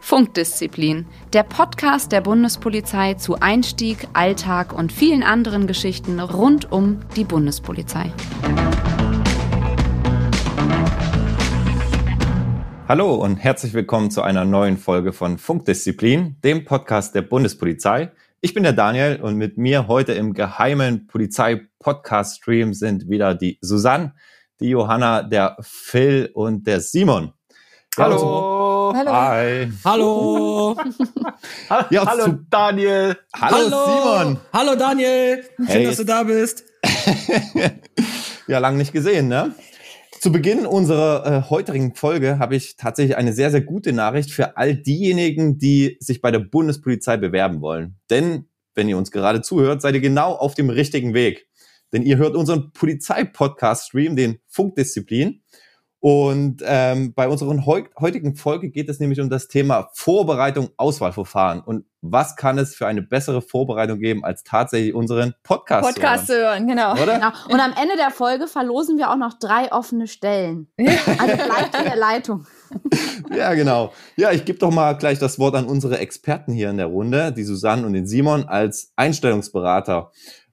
Funkdisziplin, der Podcast der Bundespolizei zu Einstieg, Alltag und vielen anderen Geschichten rund um die Bundespolizei. Hallo und herzlich willkommen zu einer neuen Folge von Funkdisziplin, dem Podcast der Bundespolizei. Ich bin der Daniel und mit mir heute im geheimen Polizei-Podcast-Stream sind wieder die Susanne, die Johanna, der Phil und der Simon. Hallo. Hallo. Hi. Hallo. Ja, Hallo zu- Daniel. Hallo, Simon. Hallo Daniel. Schön, Hey. dass du da bist. ja, lang nicht gesehen, ne? Zu Beginn unserer äh, heutigen Folge habe ich tatsächlich eine sehr, sehr gute Nachricht für all diejenigen, die sich bei der Bundespolizei bewerben wollen. Denn, wenn ihr uns gerade zuhört, seid ihr genau auf dem richtigen Weg. Denn ihr hört unseren Polizei-Podcast-Stream, den Funkdisziplin. Und ähm, bei unserer heu heutigen Folge geht es nämlich um das Thema Vorbereitung, Auswahlverfahren. Und was kann es für eine bessere Vorbereitung geben, als tatsächlich unseren Podcast, zu hören? Podcast hören, genau. Oder? Genau. Und am Ende der Folge verlosen wir auch noch drei offene Stellen. Also bleibt in der Leitung. Ja, genau. Ja, ich gebe doch mal gleich das Wort an unsere Experten hier in der Runde, die Susanne und den Simon als Einstellungsberater.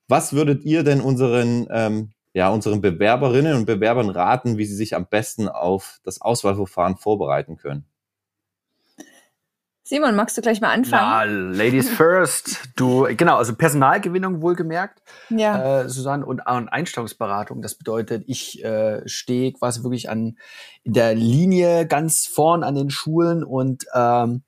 Was würdet ihr denn unseren, ähm, ja, unseren Bewerberinnen und Bewerbern raten, wie sie sich am besten auf das Auswahlverfahren vorbereiten können? Simon, magst du gleich mal anfangen? Na, Ladies first. Du, genau, also Personalgewinnung wohlgemerkt, Ja. äh, Susanne, und, und Einstellungsberatung. Das bedeutet, ich äh, stehe quasi wirklich an in der Linie ganz vorn an den Schulen und ähm,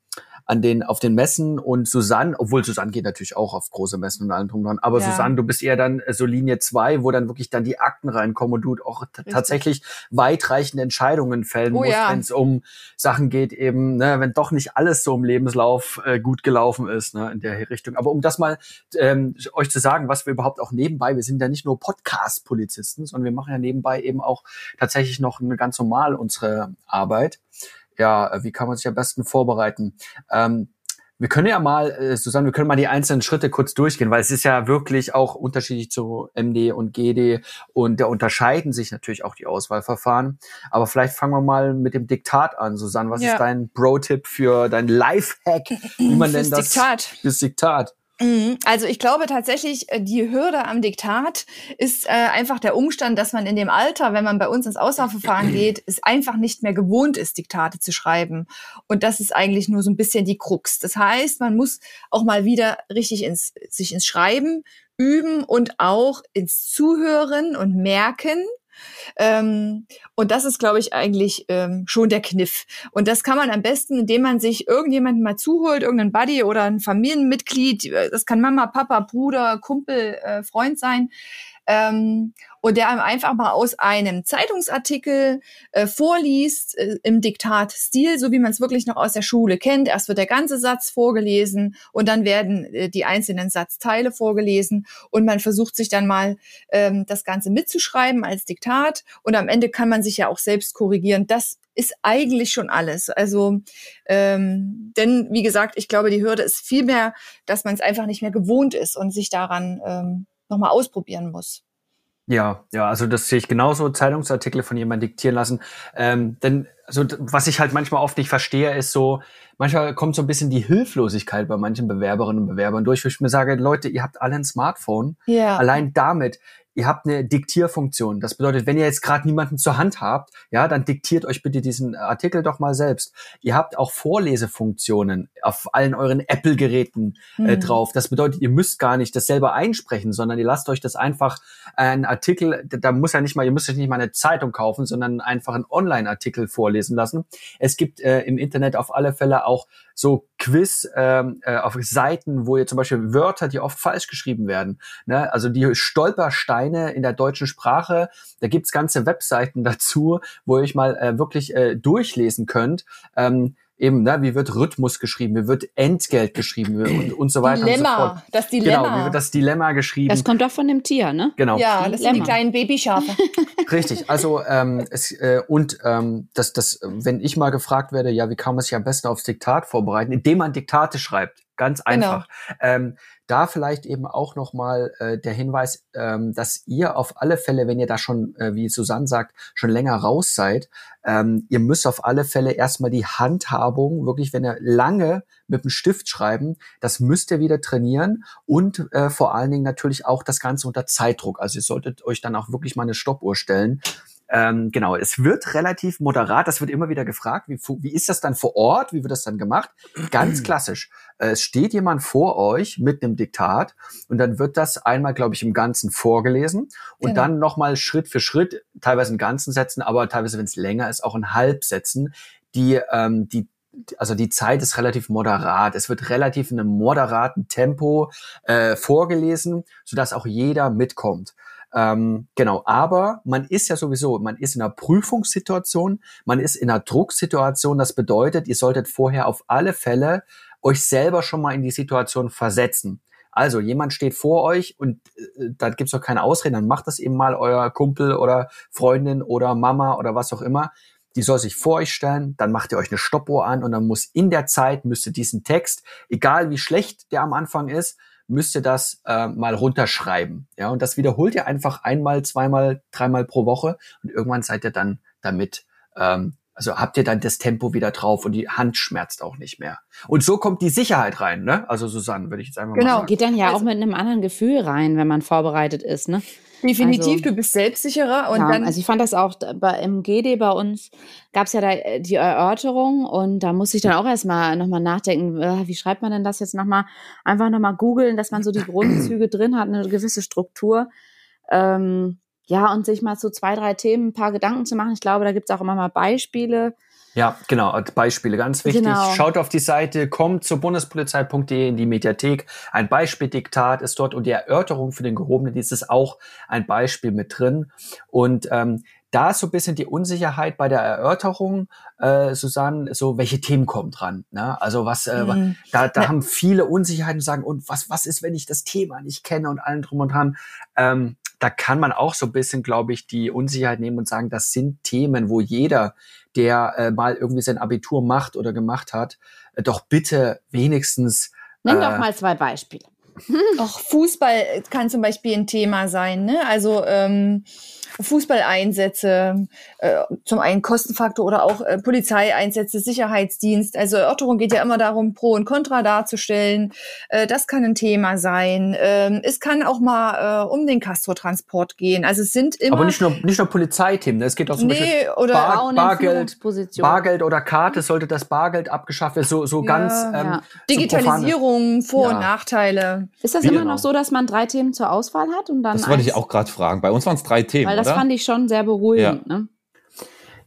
an den, auf den Messen und Susanne, obwohl Susanne geht natürlich auch auf große Messen und allem drum dran, aber Ja. Susanne, du bist eher dann äh, so Linie zwei, wo dann wirklich dann die Akten reinkommen und du auch tatsächlich weitreichende Entscheidungen fällen Oh musst, ja. wenn es um Sachen geht, eben, ne, wenn doch nicht alles so im Lebenslauf äh, gut gelaufen ist, ne, in der Richtung. Aber um das mal ähm, euch zu sagen, was wir überhaupt auch nebenbei, wir sind ja nicht nur Podcast-Polizisten, sondern wir machen ja nebenbei eben auch tatsächlich noch eine ganz normal unsere Arbeit. Ja, äh, wie kann man sich am besten vorbereiten? Ähm, wir können ja mal, äh, Susanne, wir können mal die einzelnen Schritte kurz durchgehen, weil es ist ja wirklich auch unterschiedlich zu MD und GD und da unterscheiden sich natürlich auch die Auswahlverfahren. Aber vielleicht fangen wir mal mit dem Diktat an. Susanne, was Ja. ist dein Bro-Tipp für dein Life-Hack, wie man denn das Diktat. fürs Diktat? Mhm. Also ich glaube tatsächlich, äh, die Hürde am Diktat ist äh, einfach der Umstand, dass man in dem Alter, wenn man bei uns ins Auswahlverfahren geht, es einfach nicht mehr gewohnt ist, Diktate zu schreiben. Und das ist eigentlich nur so ein bisschen die Krux. Das heißt, man muss auch mal wieder richtig ins, sich ins Schreiben üben und auch ins Zuhören und merken. Ähm, und das ist, glaube ich, eigentlich ähm, schon der Kniff. Und das kann man am besten, indem man sich irgendjemanden mal zuholt, irgendeinen Buddy oder ein Familienmitglied. äh, Das kann Mama, Papa, Bruder, Kumpel, äh, Freund sein. Ähm, und der einem einfach mal aus einem Zeitungsartikel äh, vorliest äh, im Diktatstil, so wie man es wirklich noch aus der Schule kennt. Erst wird der ganze Satz vorgelesen und dann werden äh, die einzelnen Satzteile vorgelesen und man versucht sich dann mal ähm, das Ganze mitzuschreiben als Diktat und am Ende kann man sich ja auch selbst korrigieren. Das ist eigentlich schon alles. Also, ähm, denn wie gesagt, ich glaube, die Hürde ist viel mehr, dass man es einfach nicht mehr gewohnt ist und sich daran ähm, nochmal ausprobieren muss. Ja, ja, also das sehe ich genauso, Zeitungsartikel von jemandem diktieren lassen. Ähm, denn also, was ich halt manchmal oft nicht verstehe, ist so, manchmal kommt so ein bisschen die Hilflosigkeit bei manchen Bewerberinnen und Bewerbern durch, wo ich mir sage, Leute, ihr habt alle ein Smartphone. Ja. Allein damit, ihr habt eine Diktierfunktion. Das bedeutet, wenn ihr jetzt gerade niemanden zur Hand habt, ja, dann diktiert euch bitte diesen Artikel doch mal selbst. Ihr habt auch Vorlesefunktionen auf allen euren Apple-Geräten äh, Mhm. drauf. Das bedeutet, ihr müsst gar nicht das selber einsprechen, sondern ihr lasst euch das einfach ein Artikel, da- da muss ja nicht mal, ihr müsst euch nicht mal eine Zeitung kaufen, sondern einfach einen Online-Artikel vorlesen lassen. Es gibt äh, im Internet auf alle Fälle auch so Quiz ähm, äh, auf Seiten, wo ihr zum Beispiel Wörter, die oft falsch geschrieben werden, ne? also die Stolpersteine in der deutschen Sprache, da gibt's ganze Webseiten dazu, wo ihr euch mal äh, wirklich äh, durchlesen könnt. Ähm, eben, ne, wie wird Rhythmus geschrieben, wie wird Entgelt geschrieben und, und so weiter und so Dilemma, fort. das Dilemma. Genau, wie wird das Dilemma geschrieben? Das kommt doch von dem Tier, ne? genau. ja, das sind die Dilemma. kleinen Babyschafe. Richtig, also ähm, es, äh, und ähm, das, das, wenn ich mal gefragt werde, ja, wie kann man sich am besten aufs Diktat vorbereiten, indem man Diktate schreibt, ganz Genau. einfach. Ähm, da vielleicht eben auch nochmal äh, der Hinweis, ähm, dass ihr auf alle Fälle, wenn ihr da schon, äh, wie Susanne sagt, schon länger raus seid, ähm, ihr müsst auf alle Fälle erstmal die Handhabung, wirklich, wenn ihr lange mit dem Stift schreiben, das müsst ihr wieder trainieren und äh, vor allen Dingen natürlich auch das Ganze unter Zeitdruck. Also ihr solltet euch dann auch wirklich mal eine Stoppuhr stellen ähm, genau, es wird relativ moderat, das wird immer wieder gefragt, wie, wie ist das dann vor Ort, wie wird das dann gemacht? Ganz klassisch. Es steht jemand vor euch mit einem Diktat und dann wird das einmal, glaube ich, im Ganzen vorgelesen und genau. dann nochmal Schritt für Schritt, teilweise in ganzen Sätzen, aber teilweise, wenn es länger ist, auch in Halbsätzen, die, ähm, die also die Zeit ist relativ moderat. Es wird relativ in einem moderaten Tempo äh, vorgelesen, sodass auch jeder mitkommt. Ähm, genau, aber man ist ja sowieso, man ist in einer Prüfungssituation, man ist in einer Drucksituation. Das bedeutet, ihr solltet vorher auf alle Fälle euch selber schon mal in die Situation versetzen. Also jemand steht vor euch und äh, da gibt's doch keine Ausreden, dann macht das eben mal euer Kumpel oder Freundin oder Mama oder was auch immer. Die soll sich vor euch stellen, dann macht ihr euch eine Stoppuhr an und dann muss in der Zeit, müsst ihr diesen Text, egal wie schlecht der am Anfang ist, müsst ihr das äh, mal runterschreiben. Ja, und das wiederholt ihr einfach einmal, zweimal, dreimal pro Woche und irgendwann seid ihr dann damit ähm, also habt ihr dann das Tempo wieder drauf und die Hand schmerzt auch nicht mehr. Und so kommt die Sicherheit rein, ne? Also Susanne, würde ich jetzt einfach genau. mal sagen. Genau, geht dann ja also, auch mit einem anderen Gefühl rein, wenn man vorbereitet ist, ne? Definitiv, also, du bist selbstsicherer und ja, dann. Also ich fand das auch bei, im GD bei uns gab es ja da äh, die Erörterung und da musste ich dann auch erstmal nochmal nachdenken, äh, wie schreibt man denn das jetzt nochmal? Einfach nochmal googeln, dass man so die Grundzüge drin hat, eine gewisse Struktur. Ähm, ja, und sich mal zu zwei, drei Themen ein paar Gedanken zu machen. Ich glaube, da gibt es auch immer mal Beispiele. Ja, genau, Beispiele, ganz wichtig. Genau. Schaut auf die Seite, kommt zur bundespolizei.de in die Mediathek. Ein Beispieldiktat ist dort und die Erörterung für den gehobenen Dienst ist auch ein Beispiel mit drin. Und ähm, da ist so ein bisschen die Unsicherheit bei der Erörterung, äh, Susanne, so welche Themen kommen dran. Ne? Also was, äh, mhm. da, da haben viele Unsicherheiten sagen, und was, was ist, wenn ich das Thema nicht kenne und allen drum und dran. Ähm, da kann man auch so ein bisschen, glaube ich, die Unsicherheit nehmen und sagen, das sind Themen, wo jeder, der äh, mal irgendwie sein Abitur macht oder gemacht hat, äh, doch bitte wenigstens. Nenn äh, doch mal zwei Beispiele. Auch Fußball kann zum Beispiel ein Thema sein. Ne? Also ähm, Fußballeinsätze, äh, zum einen Kostenfaktor oder auch äh, Polizeieinsätze, Sicherheitsdienst. Also Erörterung geht ja immer darum, Pro und Contra darzustellen. Äh, das kann ein Thema sein. Ähm, es kann auch mal äh, um den Castortransport gehen. Also es sind immer. Aber nicht nur, nicht nur Polizeithemen, ne? es geht auch zum nee, Beispiel oder Bar, Bargeld, Bargeld oder Karte, sollte das Bargeld abgeschafft werden, so, so ja, ganz. Ähm, ja. Digitalisierung, so Vor- und Nachteile. Ist das Wie immer genau. noch so, dass man drei Themen zur Auswahl hat und dann. Das wollte ich auch gerade fragen. Bei uns waren es drei Themen. Weil das oder? fand ich schon sehr beruhigend. Ja. Ne?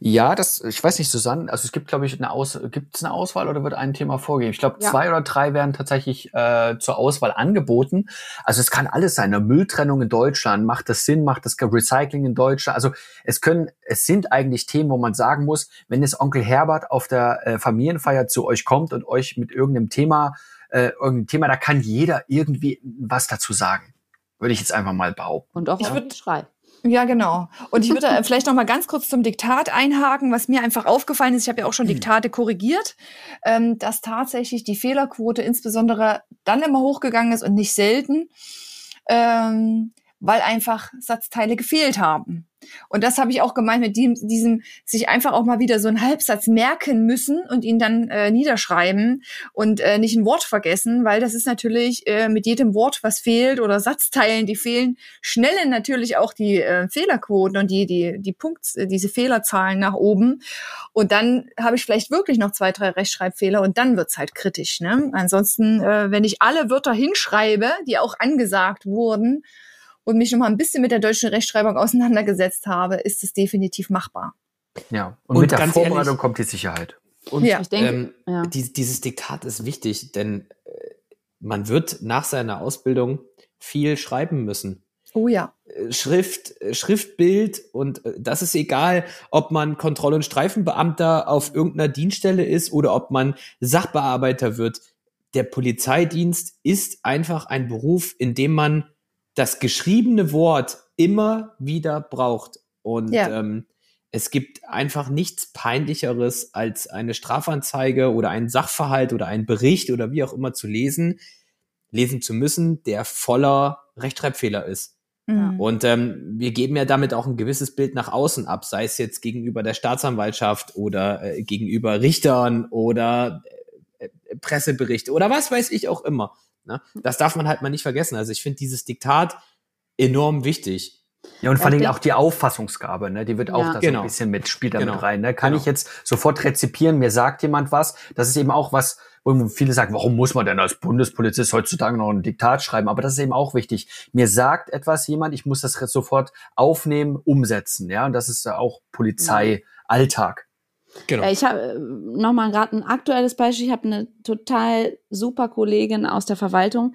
Ja, das, ich weiß nicht, Susanne, also es gibt, glaube ich, eine Aus, gibt es eine Auswahl oder wird ein Thema vorgegeben? Ich glaube, ja. zwei oder drei werden tatsächlich äh, zur Auswahl angeboten. Also es kann alles sein. Eine Mülltrennung in Deutschland, macht das Sinn, macht das Recycling in Deutschland? Also es können, es sind eigentlich Themen, wo man sagen muss, wenn jetzt Onkel Herbert auf der äh, Familienfeier zu euch kommt und euch mit irgendeinem Thema, äh, irgendeinem Thema, da kann jeder irgendwie was dazu sagen. Würde ich jetzt einfach mal behaupten. Und auch ich würde schreiben. Ja, genau. Und ich würde vielleicht noch mal ganz kurz zum Diktat einhaken, was mir einfach aufgefallen ist. Ich habe ja auch schon hm. Diktate korrigiert, ähm, dass tatsächlich die Fehlerquote insbesondere dann immer hochgegangen ist und nicht selten, ähm, weil einfach Satzteile gefehlt haben. Und das habe ich auch gemeint mit diesem, diesem, sich einfach auch mal wieder so einen Halbsatz merken müssen und ihn dann äh, niederschreiben und äh, nicht ein Wort vergessen, weil das ist natürlich äh, mit jedem Wort, was fehlt oder Satzteilen, die fehlen, schnellen natürlich auch die äh, Fehlerquoten und die, die, die Punkt, äh, diese Fehlerzahlen nach oben. Und dann habe ich vielleicht wirklich noch zwei, drei Rechtschreibfehler und dann wird's halt kritisch. Ne? Ansonsten, äh, wenn ich alle Wörter hinschreibe, die auch angesagt wurden, und mich noch mal ein bisschen mit der deutschen Rechtschreibung auseinandergesetzt habe, ist es definitiv machbar. Ja, und, und mit der Vorbereitung ehrlich, kommt die Sicherheit. Und ja. ich denke, ähm, ja. die, dieses Diktat ist wichtig, denn äh, man wird nach seiner Ausbildung viel schreiben müssen. Oh ja. Äh, Schrift, äh, Schriftbild und das ist egal, ob man Kontroll- und Streifenbeamter auf irgendeiner Dienststelle ist oder ob man Sachbearbeiter wird. Der Polizeidienst ist einfach ein Beruf, in dem man das geschriebene Wort immer wieder braucht. Und ja. ähm, es gibt einfach nichts peinlicheres, als eine Strafanzeige oder einen Sachverhalt oder einen Bericht oder wie auch immer zu lesen, lesen zu müssen, der voller Rechtschreibfehler ist. Mhm. Und ähm, wir geben ja damit auch ein gewisses Bild nach außen ab, sei es jetzt gegenüber der Staatsanwaltschaft oder äh, gegenüber Richtern oder äh, äh, Presseberichte oder was weiß ich auch immer. Ne? Das darf man halt mal nicht vergessen. Also ich finde dieses Diktat enorm wichtig. Ja, und vor allem auch die Auffassungsgabe, ne? Die wird auch Ja. da so Genau. ein bisschen mit, spielt da Genau. mit rein. Ne? Kann Genau. ich jetzt sofort rezipieren, mir sagt jemand was. Das ist eben auch was, wo viele sagen, warum muss man denn als Bundespolizist heutzutage noch ein Diktat schreiben? Aber das ist eben auch wichtig. Mir sagt etwas jemand, ich muss das sofort aufnehmen, umsetzen. Ja, und das ist ja auch Polizei, Alltag. Genau. Ja, ich habe nochmal gerade ein aktuelles Beispiel. Ich habe eine total super Kollegin aus der Verwaltung,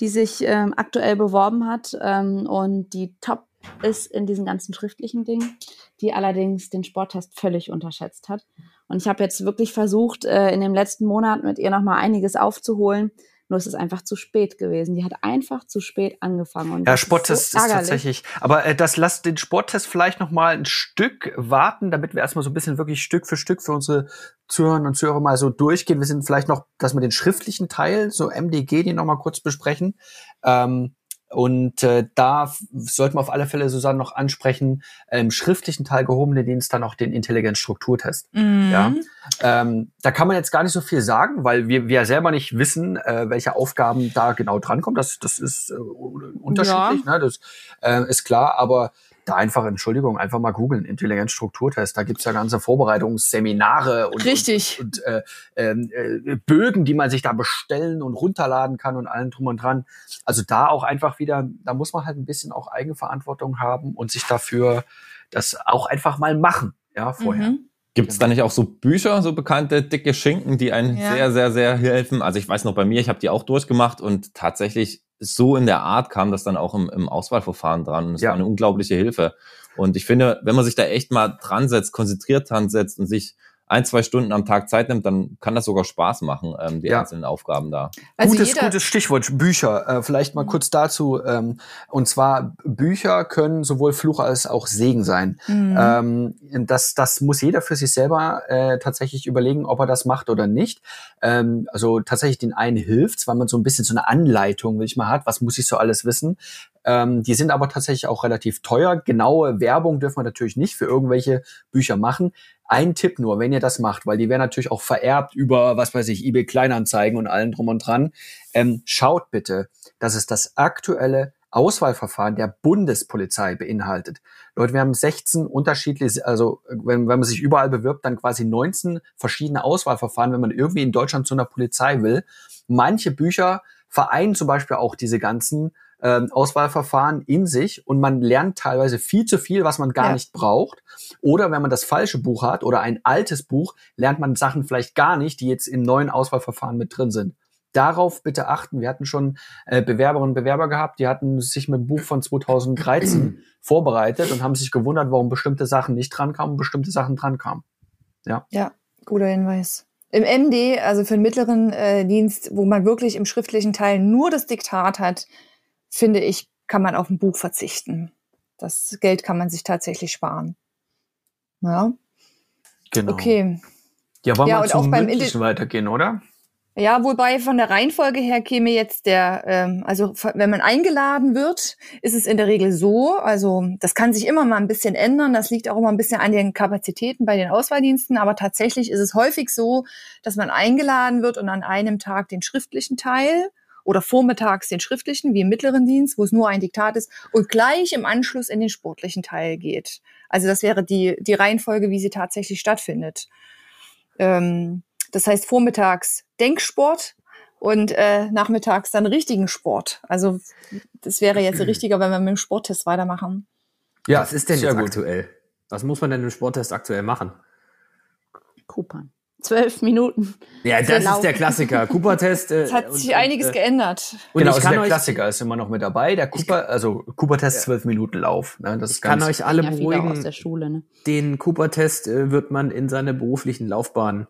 die sich ähm, aktuell beworben hat ähm, und die top ist in diesen ganzen schriftlichen Dingen, die allerdings den Sporttest völlig unterschätzt hat. Und ich habe jetzt wirklich versucht, äh, in dem letzten Monat mit ihr nochmal einiges aufzuholen. Nur es ist einfach zu spät gewesen. Die hat einfach zu spät angefangen. Und Ja, Sporttest so ist, tatsächlich. Aber äh, das lasst den Sporttest vielleicht noch mal ein Stück warten, damit wir erstmal so ein bisschen wirklich Stück für Stück für unsere Zuhörerinnen und Zuhörer mal so durchgehen. Wir sind vielleicht noch, dass wir den schriftlichen Teil, so MDG, den noch mal kurz besprechen. Ähm, und äh, da sollten wir auf alle Fälle, Susanne, noch ansprechen, im schriftlichen Teil gehobene Dienst dann noch den Intelligenzstrukturtest. Mhm. Ja. Ähm, da kann man jetzt gar nicht so viel sagen, weil wir, wir selber nicht wissen, äh, welche Aufgaben da genau drankommen. Das, das ist äh, unterschiedlich, ne? das äh, ist klar, aber da einfach, Entschuldigung, einfach mal googeln, Intelligenzstrukturtest. Da gibt's ja ganze Vorbereitungsseminare und, Richtig. und, und äh, ähm, äh, Bögen, die man sich da bestellen und runterladen kann und allen drum und dran. Also da auch einfach wieder, da muss man halt ein bisschen auch Eigenverantwortung haben und sich dafür das auch einfach mal machen, ja, vorher. Mhm. Gibt es da nicht auch so Bücher, so bekannte dicke Schinken, die einen Ja. sehr, sehr, sehr helfen? Also ich weiß noch bei mir, ich habe die auch durchgemacht und tatsächlich so in der Art kam das dann auch im, im Auswahlverfahren dran. Und es Ja. war eine unglaubliche Hilfe. Und ich finde, wenn man sich da echt mal dran setzt, konzentriert dran setzt und sich ein, zwei Stunden am Tag Zeit nimmt, dann kann das sogar Spaß machen, ähm, die Ja. einzelnen Aufgaben da. Also gutes, gutes Stichwort, Bücher. Äh, vielleicht mal kurz dazu. Ähm, und zwar, Bücher können sowohl Fluch als auch Segen sein. Mhm. Ähm, das, das muss jeder für sich selber äh, tatsächlich überlegen, ob er das macht oder nicht. Ähm, also tatsächlich den einen hilft's, weil man so ein bisschen so eine Anleitung, will ich mal hat, was muss ich so alles wissen. Ähm, die sind aber tatsächlich auch relativ teuer. Genaue Werbung dürfen wir natürlich nicht für irgendwelche Bücher machen. Ein Tipp nur, wenn ihr das macht, weil die werden natürlich auch vererbt über, was weiß ich, eBay Kleinanzeigen und allen drum und dran. Ähm, schaut bitte, dass es das aktuelle Auswahlverfahren der Bundespolizei beinhaltet. Leute, wir haben 16 unterschiedliche, also wenn, wenn man sich überall bewirbt, dann quasi 19 verschiedene Auswahlverfahren, wenn man irgendwie in Deutschland zu einer Polizei will. Manche Bücher vereinen zum Beispiel auch diese ganzen ähm, Auswahlverfahren in sich und man lernt teilweise viel zu viel, was man gar Ja. nicht braucht. Oder wenn man das falsche Buch hat oder ein altes Buch, lernt man Sachen vielleicht gar nicht, die jetzt im neuen Auswahlverfahren mit drin sind. Darauf bitte achten. Wir hatten schon äh, Bewerberinnen und Bewerber gehabt, die hatten sich mit dem Buch von 2013 vorbereitet und haben sich gewundert, warum bestimmte Sachen nicht drankamen und bestimmte Sachen drankamen. Ja, guter Hinweis. Im MD, also für den mittleren äh, Dienst, wo man wirklich im schriftlichen Teil nur das Diktat hat, finde ich, kann man auf ein Buch verzichten. Das Geld kann man sich tatsächlich sparen. Ja, Genau. okay. Ja, wollen Ja, wir zum auch beim Mündlichen weitergehen, oder? Ja, wobei von der Reihenfolge her käme jetzt der, ähm, also wenn man eingeladen wird, ist es in der Regel so, also das kann sich immer mal ein bisschen ändern, das liegt auch immer ein bisschen an den Kapazitäten bei den Auswahldiensten, aber tatsächlich ist es häufig so, dass man eingeladen wird und an einem Tag den schriftlichen Teil oder vormittags den schriftlichen, wie im mittleren Dienst, wo es nur ein Diktat ist, und gleich im Anschluss in den sportlichen Teil geht. Also das wäre die, die Reihenfolge, wie sie tatsächlich stattfindet. Ähm, das heißt vormittags Denksport und äh, nachmittags dann richtigen Sport. Also das wäre jetzt richtiger, wenn wir mit dem Sporttest weitermachen. Ja, Was ist denn jetzt gut. aktuell? Was muss man denn im Sporttest aktuell machen? Kupern. Zwölf Minuten. Ja, das ist der Klassiker. Cooper-Test. Äh, Es hat sich und, einiges äh, geändert. Und genau, ich also kann der euch, Klassiker ist immer noch mit dabei. Der Cooper, also Cooper-Test zwölf Minuten Lauf. Ne? Das ist ich kann euch alle ja, beruhigen. der Schule. Ne? den Cooper-Test äh, wird man in seiner beruflichen Laufbahn.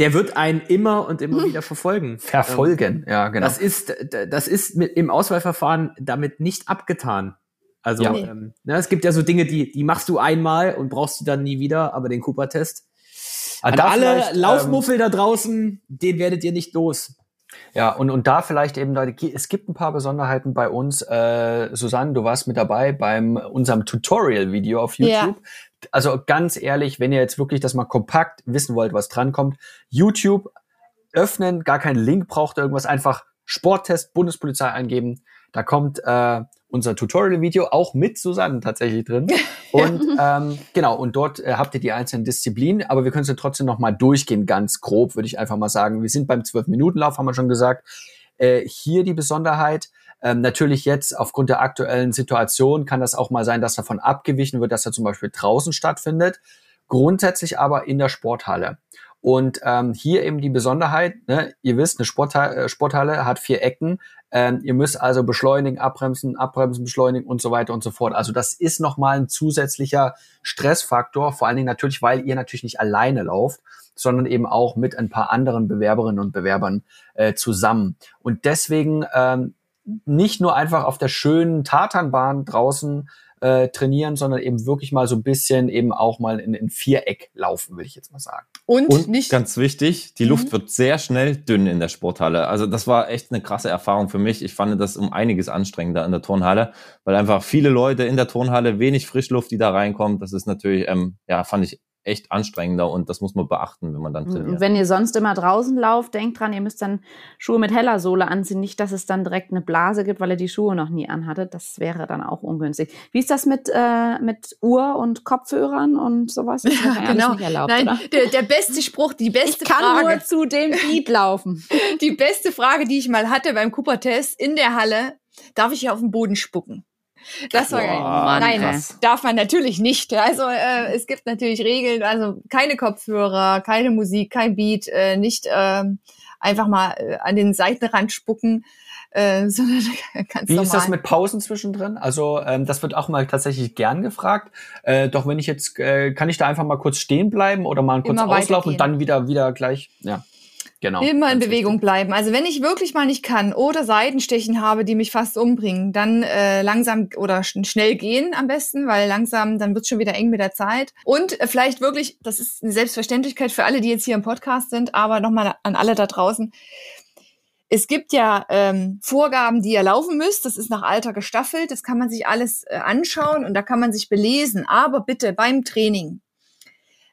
Der wird einen immer und immer wieder verfolgen. verfolgen. ja, Ähm, genau. Das ist, das ist mit, im Auswahlverfahren damit nicht abgetan. Also Ja. ähm, ne, es gibt ja so Dinge, die, die machst du einmal und brauchst du dann nie wieder, aber den Cooper-Test. Ah, An da alle ähm, Laufmuffel da draußen, den werdet ihr nicht los. Ja, und, und da vielleicht eben, da, es gibt ein paar Besonderheiten bei uns. Äh, Susanne, du warst mit dabei beim unserem Tutorial-Video auf YouTube. Ja. Also ganz ehrlich, wenn ihr jetzt wirklich das mal kompakt wissen wollt, was drankommt, YouTube öffnen, gar keinen Link braucht irgendwas, einfach Sporttest Bundespolizei eingeben. Da kommt äh, unser Tutorial-Video auch mit Susanne tatsächlich drin. Und ähm, genau, und dort äh, habt ihr die einzelnen Disziplinen, aber wir können es ja trotzdem noch mal durchgehen, ganz grob, würde ich einfach mal sagen. Wir sind beim 12-Minuten-Lauf, haben wir schon gesagt. Äh, hier die Besonderheit, ähm, natürlich jetzt aufgrund der aktuellen Situation kann das auch mal sein, dass davon abgewichen wird, dass er zum Beispiel draußen stattfindet. Grundsätzlich aber in der Sporthalle. Und ähm, hier eben die Besonderheit, ne, ihr wisst, eine Sporthalle, äh, Sporthalle hat vier Ecken. Ähm, ihr müsst also beschleunigen, abbremsen, abbremsen, beschleunigen und so weiter und so fort. Also das ist nochmal ein zusätzlicher Stressfaktor, vor allen Dingen natürlich, weil ihr natürlich nicht alleine lauft, sondern eben auch mit ein paar anderen Bewerberinnen und Bewerbern äh, zusammen. Und deswegen ähm, nicht nur einfach auf der schönen Tatanbahn draußen äh, trainieren, sondern eben wirklich mal so ein bisschen eben auch mal in, in Viereck laufen, will ich jetzt mal sagen. Und, Und nicht ganz wichtig, die mhm. Luft wird sehr schnell dünn in der Sporthalle. Also das war echt eine krasse Erfahrung für mich. Ich fand das um einiges anstrengender in der Turnhalle, weil einfach viele Leute in der Turnhalle, wenig Frischluft, die da reinkommt. Das ist natürlich, ähm, ja, fand ich echt anstrengender und das muss man beachten, wenn man dann trainiert. Wenn ihr sonst immer draußen lauft, denkt dran, ihr müsst dann Schuhe mit heller Sohle anziehen. Nicht, dass es dann direkt eine Blase gibt, weil ihr die Schuhe noch nie anhattet. Das wäre dann auch ungünstig. Wie ist das mit, äh, mit Uhr und Kopfhörern und sowas? Das ja, genau. nicht erlaubt, Nein? Der, der beste Spruch, die beste ich kann Frage. nur zu dem Beat laufen. Die beste Frage, die ich mal hatte beim Cooper-Test in der Halle, darf ich hier auf den Boden spucken? Das war Boah, Nein, krass. darf man natürlich nicht. Also äh, es gibt natürlich Regeln, also keine Kopfhörer, keine Musik, kein Beat, äh, nicht äh, einfach mal äh, an den Seitenrand spucken. Äh, sondern ganz Wie normal. ist das mit Pausen zwischendrin? Also ähm, das wird auch mal tatsächlich gern gefragt. Äh, doch wenn ich jetzt, äh, kann ich da einfach mal kurz stehen bleiben oder mal kurz Immer auslaufen und dann wieder wieder gleich, ja. Genau. Immer in Bewegung wichtig. bleiben. Also wenn ich wirklich mal nicht kann oder Seitenstechen habe, die mich fast umbringen, dann äh, langsam oder sch schnell gehen am besten, weil langsam, dann wird schon wieder eng mit der Zeit. Und äh, vielleicht wirklich, das ist eine Selbstverständlichkeit für alle, die jetzt hier im Podcast sind, aber nochmal an alle da draußen. Es gibt ja ähm, Vorgaben, die ihr laufen müsst. Das ist nach Alter gestaffelt. Das kann man sich alles äh, anschauen und da kann man sich belesen. Aber bitte beim Training